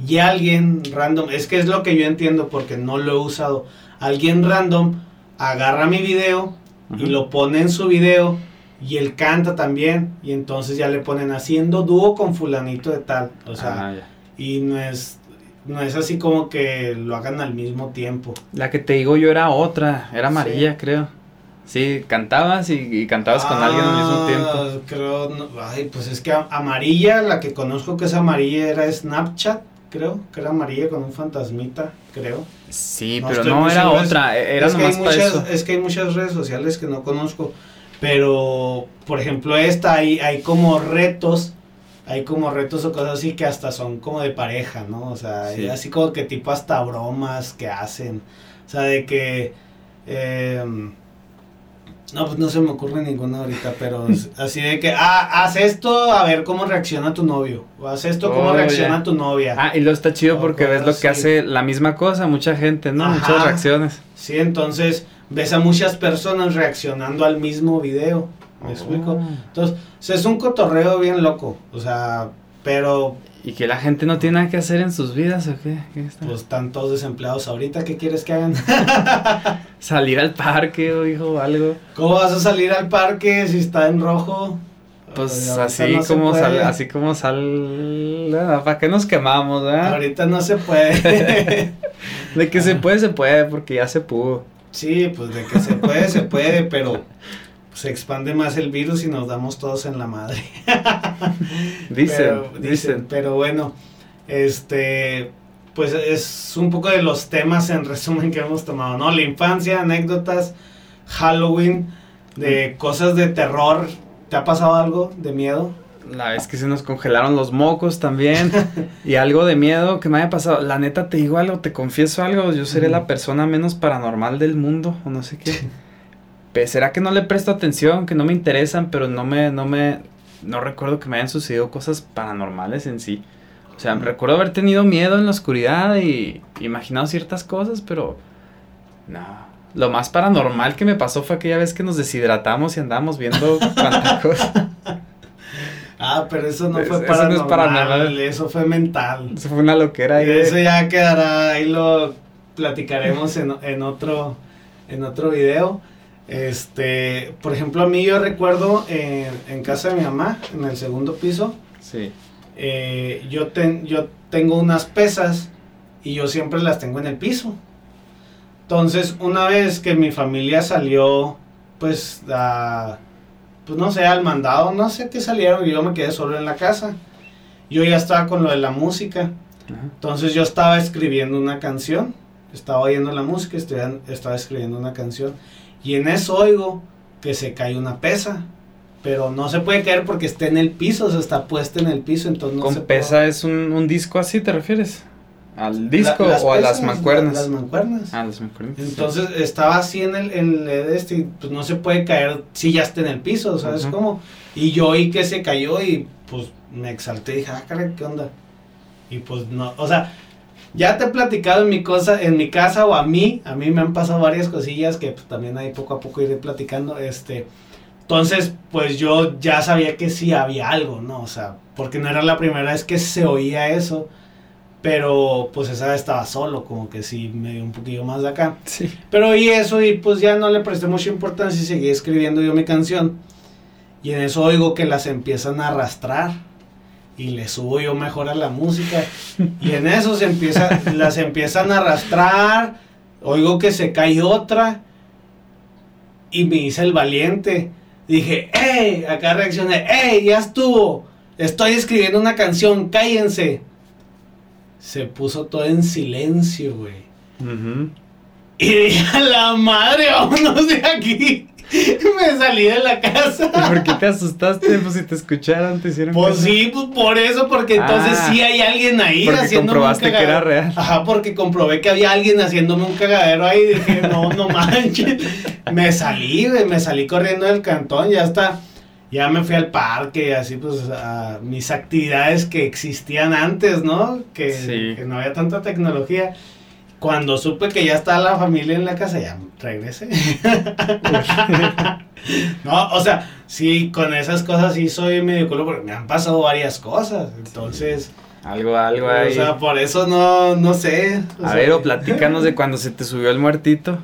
y alguien random, es que es lo que yo entiendo porque no lo he usado, alguien random agarra mi video y lo pone en su video y él canta también y entonces ya le ponen haciendo dúo con fulanito de tal, o sea, Ah, y no es no es así como que lo hagan al mismo tiempo. La que te digo yo era otra, era amarilla, creo. Sí, cantabas y, y cantabas con alguien al mismo Ah, tiempo. Creo, no, ay, pues es que amarilla, la que conozco que es amarilla era Snapchat, creo, que era amarilla con un fantasmita, creo. Sí, No pero no era otra, e- era es que, hay nomás para muchas, eso. es que hay muchas redes sociales que no conozco, pero por ejemplo esta, hay, hay como retos, hay como retos o cosas así que hasta son como de pareja, ¿no? O sea, Sí. así como que tipo hasta bromas que hacen, o sea, de que... em, no, pues no se me ocurre ninguna ahorita, pero <laughs> así de que, ah, haz esto a ver cómo reacciona tu novio. O haz esto cómo reacciona ya. tu novia. Ah, y lo está chido O porque ves lo que hace la misma cosa mucha gente, ¿no? Ajá. Muchas reacciones. Sí, entonces ves a muchas personas reaccionando al mismo video. ¿Me explico? Oh. Entonces, o sea, es un cotorreo bien loco. O sea, pero ¿Y que la gente no tiene nada que hacer en sus vidas o qué? ¿Qué está? pues están todos desempleados ahorita. ¿Qué quieres que hagan? <laughs> Salir al parque o hijo algo. ¿Cómo vas a salir al parque si está en rojo? Pues así, no como sal, así como sal... ¿Para qué nos quemamos, verdad? Ahorita no se puede. <laughs> De que se puede, se puede, porque ya se pudo. Sí, pues de que se puede, se puede, pero se expande más el virus y nos damos todos en la madre. <laughs> Dicen, pero, dicen. Pero bueno, este, pues es un poco de los temas en resumen que hemos tomado, ¿no? La infancia, anécdotas, Halloween, de cosas de terror. ¿Te ha pasado algo de miedo? La vez que se nos congelaron los mocos también. <laughs> y algo de miedo que me haya pasado. La neta, te digo algo, te confieso algo. Yo seré la persona menos paranormal del mundo, o no sé qué. <laughs> ¿Será que no le presto atención, que no me interesan, pero no me, no me, no recuerdo que me hayan sucedido cosas paranormales en sí. O sea, recuerdo haber tenido miedo en la oscuridad y imaginado ciertas cosas, pero no. Lo más paranormal que me pasó fue aquella vez que nos deshidratamos y andábamos viendo <laughs> cuánta cosa. Ah, pero eso no fue eso no es paranormal, paranormal. eso fue mental. Eso fue una loquera ahí. de- Eso ya quedará, ahí lo platicaremos en, en otro en otro video. Este, por ejemplo, a mí yo recuerdo en, en casa de mi mamá, en el segundo piso, Sí. eh, yo, ten- yo tengo unas pesas y yo siempre las tengo en el piso. Entonces, una vez que mi familia salió, pues, a, pues no sé, al mandado, no sé qué salieron y yo me quedé solo en la casa. yo ya estaba con lo de la música. Entonces yo estaba escribiendo una canción, estaba oyendo la música, estaba escribiendo una canción. Y en eso oigo que se cae una pesa. Pero no se puede caer porque está en el piso, o sea, está puesta en el piso, entonces no ¿Con pesa es un, un, disco así, te refieres? ¿Al disco o a las mancuernas? las mancuernas. Ah, las mancuernas. Entonces estaba así en el, en el este y pues no se puede caer si ya está en el piso, ¿sabes cómo? Y yo oí que se cayó y pues me exalté y dije, ah, caray, ¿qué onda? Y pues no, o sea, ya te he platicado en mi cosa, en mi casa o a mí, a mí me han pasado varias cosillas que pues, también ahí poco a poco iré platicando, este, entonces pues yo ya sabía que sí había algo, ¿no? O sea, porque no era la primera vez que se oía eso, pero pues esa vez estaba solo, como que sí me dio un poquillo más de acá. Sí. Pero oí eso y pues ya no le presté mucha importancia y seguí escribiendo yo mi canción. Y en eso oigo que las empiezan a arrastrar y le subo yo mejor a la música. Y en eso se empieza, las empiezan a arrastrar, oigo que se cae otra y me hice el valiente. Dije, ¡Ey! Acá reaccioné, ¡Ey! Ya estuvo. Estoy escribiendo una canción, cállense. Se puso todo en silencio, güey. Y dije, a la madre, vámonos de aquí. <laughs> Me salí de la casa. por qué te asustaste? Pues si te escucharon, te hicieron. Pues sí, pues por eso, porque entonces ah, sí hay alguien ahí porque comprobaste que era real. Ajá, porque comprobé que había alguien haciéndome un cagadero ahí. Y dije, no, no manches. Me salí, me salí corriendo del cantón, ya está. Ya me fui al parque, así pues a mis actividades que existían antes, ¿no? Que, que no había tanta tecnología. Cuando supe que ya estaba la familia en la casa, ya regresé. no, o sea, sí, con esas cosas sí soy medio culo porque me han pasado varias cosas. Entonces. Algo, algo ahí. O sea, por eso no, no sé. a ver, o platícanos de cuando se te subió el muertito.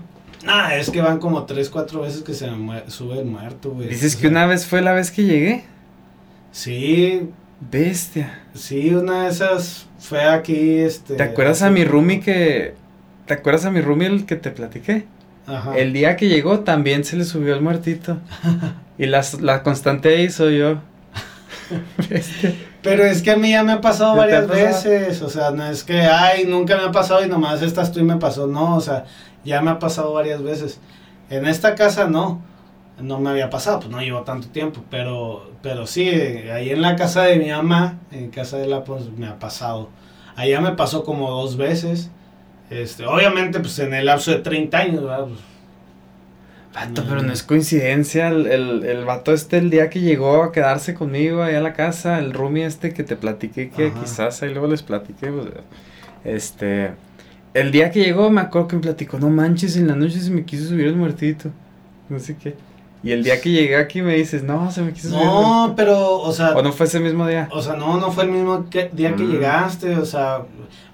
Nah, es que van como tres, cuatro veces que se me sube el muerto, güey. ¿Dices que una vez fue la vez que llegué? Sí. Bestia. Sí, una de esas fue aquí, este... ¿Te acuerdas a mi roomie que ¿Te acuerdas a mi roomie el que te platiqué? Ajá. El día que llegó también se le subió el muertito. <laughs> y las, la constante ahí soy yo. <laughs> Pero es que a mí ya me ha pasado varias veces. O sea, no es que, ay, nunca me ha pasado y nomás estás tú y me pasó. No, o sea, ya me ha pasado varias veces. En esta casa no. No me había pasado, pues no llevo tanto tiempo. Pero, pero sí, ahí en la casa de mi mamá, en casa de la, pues me ha pasado. Allá me pasó como dos veces. Este, obviamente, pues en el lapso de 30 años, ¿verdad? Pues, vato, pero no es coincidencia. El, el, vato este, el día que llegó a quedarse conmigo ahí a la casa, el roomie este que te platiqué, que quizás ahí luego les platiqué, pues, este. El día que llegó, me acuerdo que me platicó, no manches, en la noche se me quiso subir el muertito. No sé qué. Y el día que llegué aquí me dices, no, se me quiso subir. No, pero, o sea. ¿O no fue ese mismo día? O sea, no, no fue el mismo día que mm. llegaste, o sea.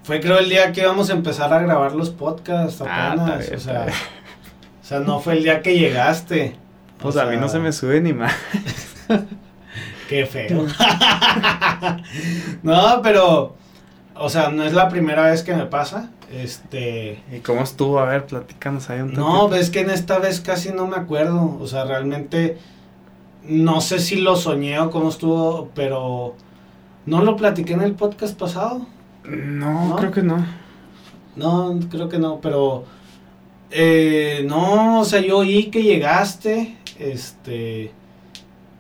Fue creo el día que íbamos a empezar a grabar los podcasts ah, apenas. o, sea, o sea, no fue el día que llegaste. Pues a mí no se me sube ni más. <laughs> Qué feo. <laughs> no, pero. O sea, no es la primera vez que me pasa. Este. ¿Y cómo estuvo? A ver, platícanos ahí un No, es que en esta vez casi no me acuerdo. O sea, realmente. No sé si lo soñé o cómo estuvo, pero. ¿No lo platiqué en el podcast pasado? No, creo que no. No, creo que no, pero... Eh, no, o sea, yo oí que llegaste, este...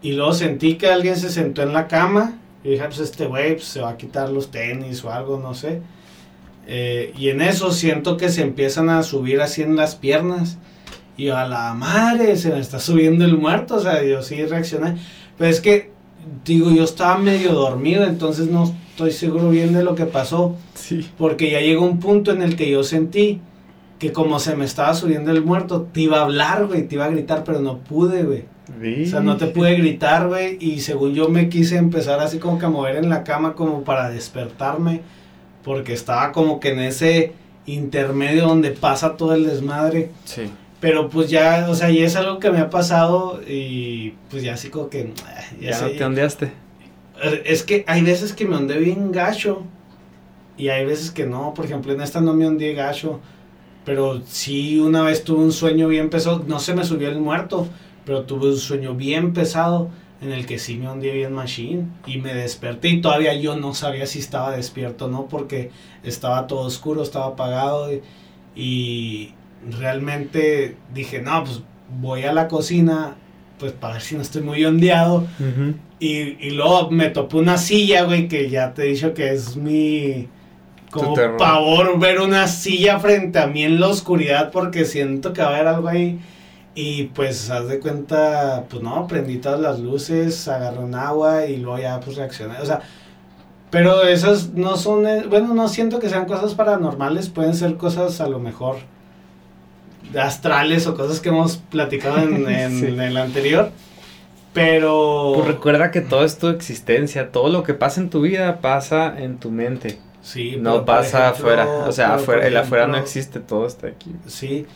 Y luego sentí que alguien se sentó en la cama. Y dije, pues este güey pues, se va a quitar los tenis o algo, no sé. Eh, y en eso siento que se empiezan a subir así en las piernas. Y a la madre, se me está subiendo el muerto. O sea, yo sí reaccioné. Pero es que, digo, yo estaba medio dormido, entonces no estoy seguro bien de lo que pasó. Sí. Porque ya llegó un punto en el que yo sentí que como se me estaba subiendo el muerto, te iba a hablar, güey, te iba a gritar, pero no pude, güey. O sea, no te pude gritar, güey, y según yo me quise empezar así como que a mover en la cama como para despertarme, porque estaba como que en ese intermedio donde pasa todo el desmadre. Sí. Pero pues ya, o sea, y es algo que me ha pasado y pues ya así como que... Ya, no te ondeaste. Es que hay veces que me ondé bien gacho. Y hay veces que no. Por ejemplo, en esta no me ondé gacho. Pero sí, una vez tuve un sueño bien pesado. No se me subió el muerto. Pero tuve un sueño bien pesado. en el que sí me hundí bien machine y me desperté y todavía yo no sabía si estaba despierto o no porque estaba todo oscuro, estaba apagado y, y realmente dije, no, pues voy a la cocina pues para ver si no estoy muy ondeado y, y luego me topé una silla, güey, que ya te he dicho que es mi como pavor ver una silla frente a mí en la oscuridad porque siento que va a haber algo ahí. Y pues, haz de cuenta, pues no, prendí todas las luces, agarré un agua y luego ya pues reaccioné. O sea, pero esas no son, eh, bueno, no siento que sean cosas paranormales, pueden ser cosas a lo mejor astrales o cosas que hemos platicado en, <laughs> en el anterior. Pero... Pues recuerda que todo es tu existencia, todo lo que pasa en tu vida pasa en tu mente. Sí, no pasa afuera, o sea, afuera, el afuera no existe, todo está aquí. Sí,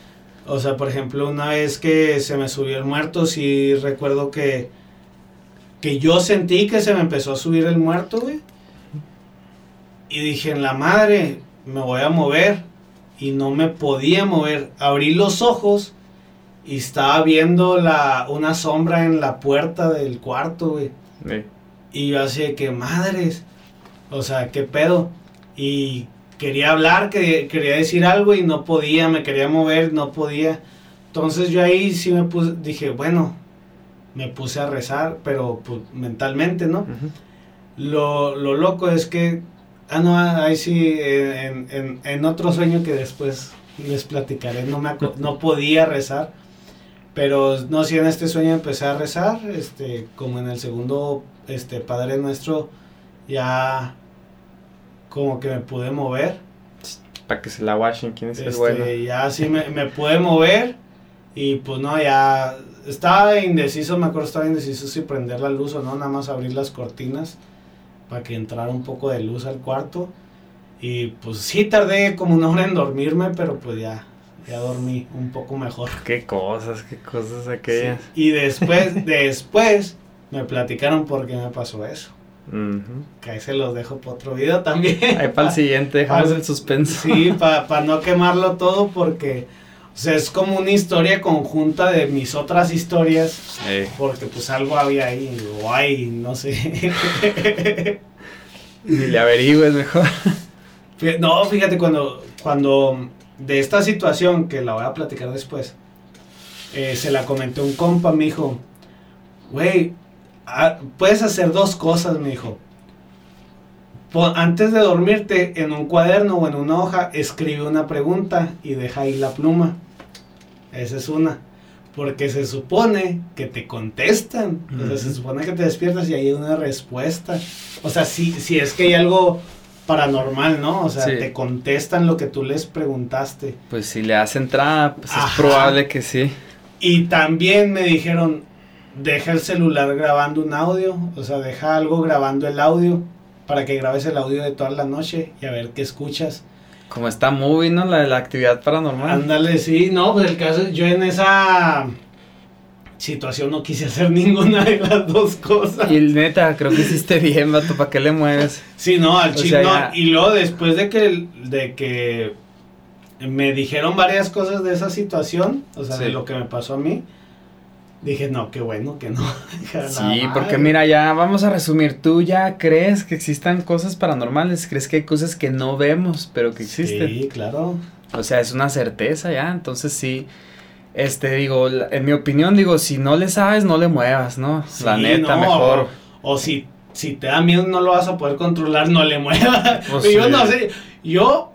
o sea, por ejemplo, una vez que se me subió el muerto, sí recuerdo que, que yo sentí que se me empezó a subir el muerto, güey. Y dije, en la madre, me voy a mover. Y no me podía mover. Abrí los ojos y estaba viendo la, una sombra en la puerta del cuarto, güey. Y yo así de que, madres, o sea, ¿qué pedo? y quería hablar, que, quería decir algo y no podía, me quería mover, no podía. Entonces yo ahí sí me puse, dije, bueno, me puse a rezar, pero pues, mentalmente, ¿no? lo, lo, loco es que, ah, no, ahí sí, en, en, en, otro sueño que después les platicaré, no, me no podía rezar, pero no, sí, en este sueño empecé a rezar, este, como en el segundo, este, Padre Nuestro, ya como que me pude mover. Para que se la washen, quién es el este, bueno. Ya sí me, me pude mover y pues no, ya estaba indeciso, me acuerdo estaba indeciso si prender la luz o no, nada más abrir las cortinas para que entrara un poco de luz al cuarto. Y pues sí tardé como una hora en dormirme, pero pues ya, ya dormí un poco mejor. Qué cosas, qué cosas aquellas. Y después, <laughs> después me platicaron por qué me pasó eso. Que ahí se los dejo para otro video también. Ahí para el siguiente, dejamos el suspenso. Sí, para no quemarlo todo porque, o sea, es como una historia conjunta de mis otras historias. Porque pues algo había ahí, o hay, no sé. Ni le averigües mejor. No, fíjate, cuando, cuando de esta situación, que la voy a platicar después, eh, se la comenté un compa, me dijo, güey, Ah, puedes hacer dos cosas, me dijo. Antes de dormirte, en un cuaderno o en una hoja, escribe una pregunta y deja ahí la pluma. Esa es una. Porque se supone que te contestan. O sea, se supone que te despiertas y hay una respuesta. O sea, si, si es que hay algo paranormal, ¿no? O sea, te contestan lo que tú les preguntaste. Pues si le das entrada, pues es probable que sí. Y también me dijeron, deja el celular grabando un audio, o sea, deja algo grabando el audio para que grabes el audio de toda la noche y a ver qué escuchas. Como está movie, ¿no? La de la actividad paranormal. Ándale, sí, no, pues el caso, yo en esa situación no quise hacer <laughs> ninguna de las dos cosas. Y neta, creo que hiciste bien, vato, ¿para qué le mueves? Sí, no, al chico, y luego después de que, de que me dijeron varias cosas de esa situación, o sea, de lo que me pasó a mí, Dije, no, qué bueno que no. <laughs> sí, porque mira, ya vamos a resumir. Tú ya crees que existan cosas paranormales, crees que hay cosas que no vemos, pero que existen. Sí, claro. O sea, es una certeza ya, entonces sí. Este, digo, en mi opinión, digo, si no le sabes, no le muevas, ¿no? la neta, mejor. O, si, si te da miedo, no lo vas a poder controlar, no le muevas. Pues <laughs> yo no sé, yo,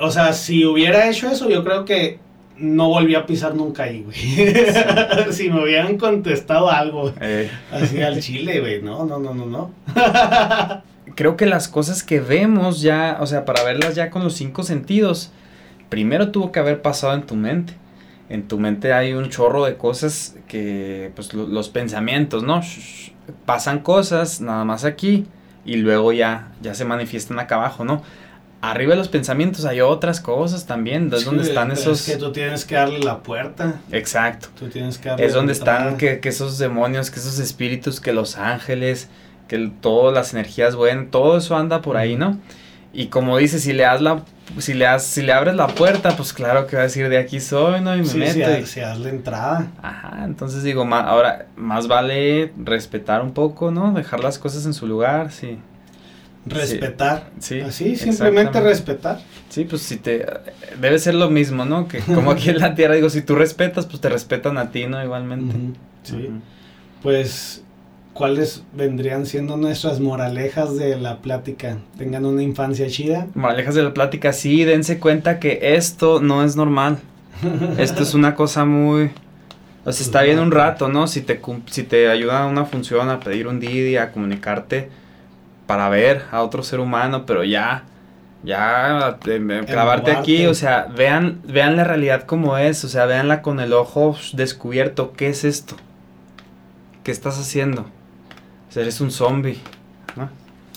o sea, si hubiera hecho eso, yo creo que no volví a pisar nunca ahí, güey. <laughs> si me hubieran contestado algo eh. así al chile, güey. No, no, no, no, no. <laughs> Creo que las cosas que vemos ya, o sea, para verlas ya con los cinco sentidos, primero tuvo que haber pasado en tu mente. En tu mente hay un chorro de cosas que, pues, los pensamientos, ¿no? pasan cosas nada más aquí y luego ya, ya se manifiestan acá abajo, ¿no? Arriba de los pensamientos hay otras cosas también. Es donde están esos. Es que tú tienes que darle la puerta. Exacto. Tú tienes que darle Es donde están que, que, esos demonios, que esos espíritus, que los ángeles, que todas las energías buenas, todo eso anda por ahí, ¿no? Y como dices, si le das la si le das, si le abres la puerta, pues claro que va a decir de aquí soy, ¿no? Y me Sí, meto. si, y- ha- si das la entrada. Ajá, entonces digo, ma- ahora más vale respetar un poco, ¿no? Dejar las cosas en su lugar, sí. Respetar. Sí, Así, simplemente respetar. Sí, pues si te... Debe ser lo mismo, ¿no? Que como aquí en la <laughs> tierra, digo, si tú respetas, pues te respetan a ti, ¿no? Igualmente. Sí. Pues, ¿cuáles vendrían siendo nuestras moralejas de la plática? Tengan una infancia chida. Moralejas de la plática, sí, dense cuenta que esto no es normal. Esto es una cosa muy... O sea, está bien un rato, ¿no? Si te, si te ayuda a una función, a pedir un Didi, a comunicarte para ver a otro ser humano, pero ya, ya, eh, clavarte aquí, o sea, vean, vean la realidad como es, o sea, veanla con el ojo descubierto. ¿Qué es esto? ¿Qué estás haciendo? O sea, eres un zombie, ¿no?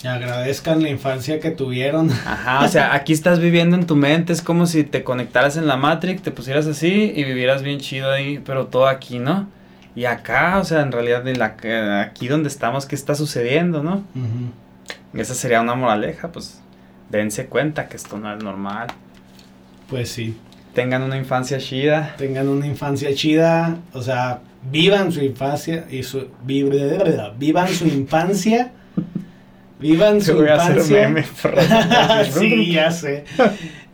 Y agradezcan la infancia que tuvieron. Ajá, o sea, <laughs> aquí estás viviendo en tu mente, es como si te conectaras en la Matrix, te pusieras así y vivieras bien chido ahí, pero todo aquí, ¿no? Y acá, o sea, en realidad, en la, eh, aquí donde estamos, ¿qué está sucediendo, no? Ujú. Esa sería una moraleja, pues, dense cuenta que esto no es normal. Pues sí. Tengan una infancia chida. Tengan una infancia chida. O sea, vivan su infancia y su. vi- Vivan su infancia. Vivan su voy a hacer infancia. meme. <laughs> sí, ya sé.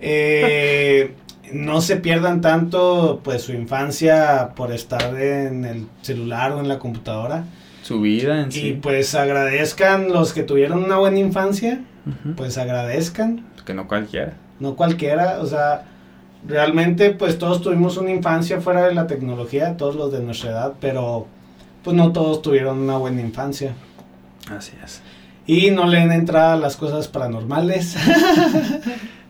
Eh, no se pierdan tanto pues su infancia por estar en el celular o en la computadora. Su vida en Y sí. pues agradezcan los que tuvieron una buena infancia, pues agradezcan, Que no cualquiera. no cualquiera, o sea, realmente pues todos tuvimos una infancia fuera de la tecnología, todos los de nuestra edad, pero pues no todos tuvieron una buena infancia. Así es. Y no le den entrada a las cosas paranormales. <laughs>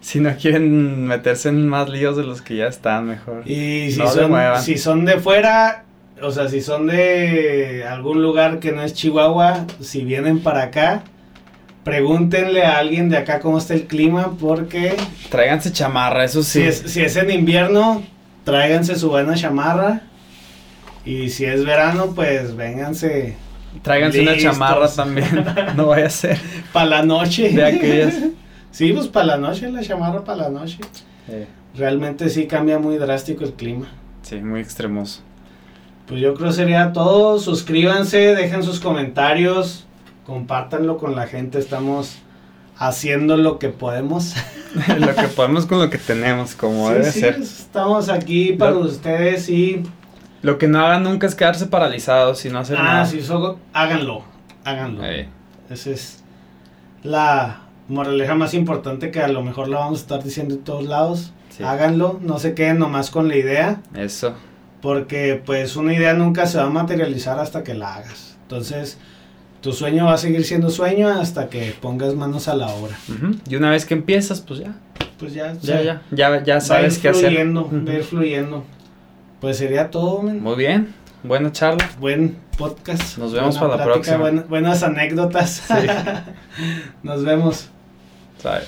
Si no quieren meterse en más líos de los que ya están, mejor. Y si, No son, si son de fuera, o sea, si son de algún lugar que no es Chihuahua, si vienen para acá, pregúntenle a alguien de acá cómo está el clima, porque Tráiganse chamarra, eso sí. si, es, si es en invierno, tráiganse su buena chamarra. Y si es verano, pues vénganse Tráiganse una chamarra también. <laughs> No vaya a ser para la noche. de aquellas. Sí, pues para la noche, la chamarra para la noche. Eh, Realmente sí cambia muy drástico el clima. sí, muy extremoso. Pues yo creo que sería todo. Suscríbanse, dejen sus comentarios, compártanlo con la gente. Estamos haciendo lo que podemos. <laughs> lo que podemos con lo que tenemos, como Sí, debe sí, ser. Estamos aquí para Lo- ustedes y. Lo que no hagan nunca es quedarse paralizados y no hacer Ah, nada. sí, so- háganlo. Háganlo. Esa es la moraleja más importante que a lo mejor la vamos a estar diciendo en todos lados. sí. Háganlo, no se queden nomás con la idea. Eso. Porque pues una idea nunca se va a materializar hasta que la hagas. Entonces, tu sueño va a seguir siendo sueño hasta que pongas manos a la obra. Y una vez que empiezas, pues ya. Pues ya, Ya, ya. Ya, ya sabes qué hacer. fluyendo, va ir fluyendo. Pues sería todo, men. Muy bien. Buena charla. Buen podcast. Nos vemos para la próxima. buen- buenas anécdotas. Sí. <laughs> Nos vemos. Sabe.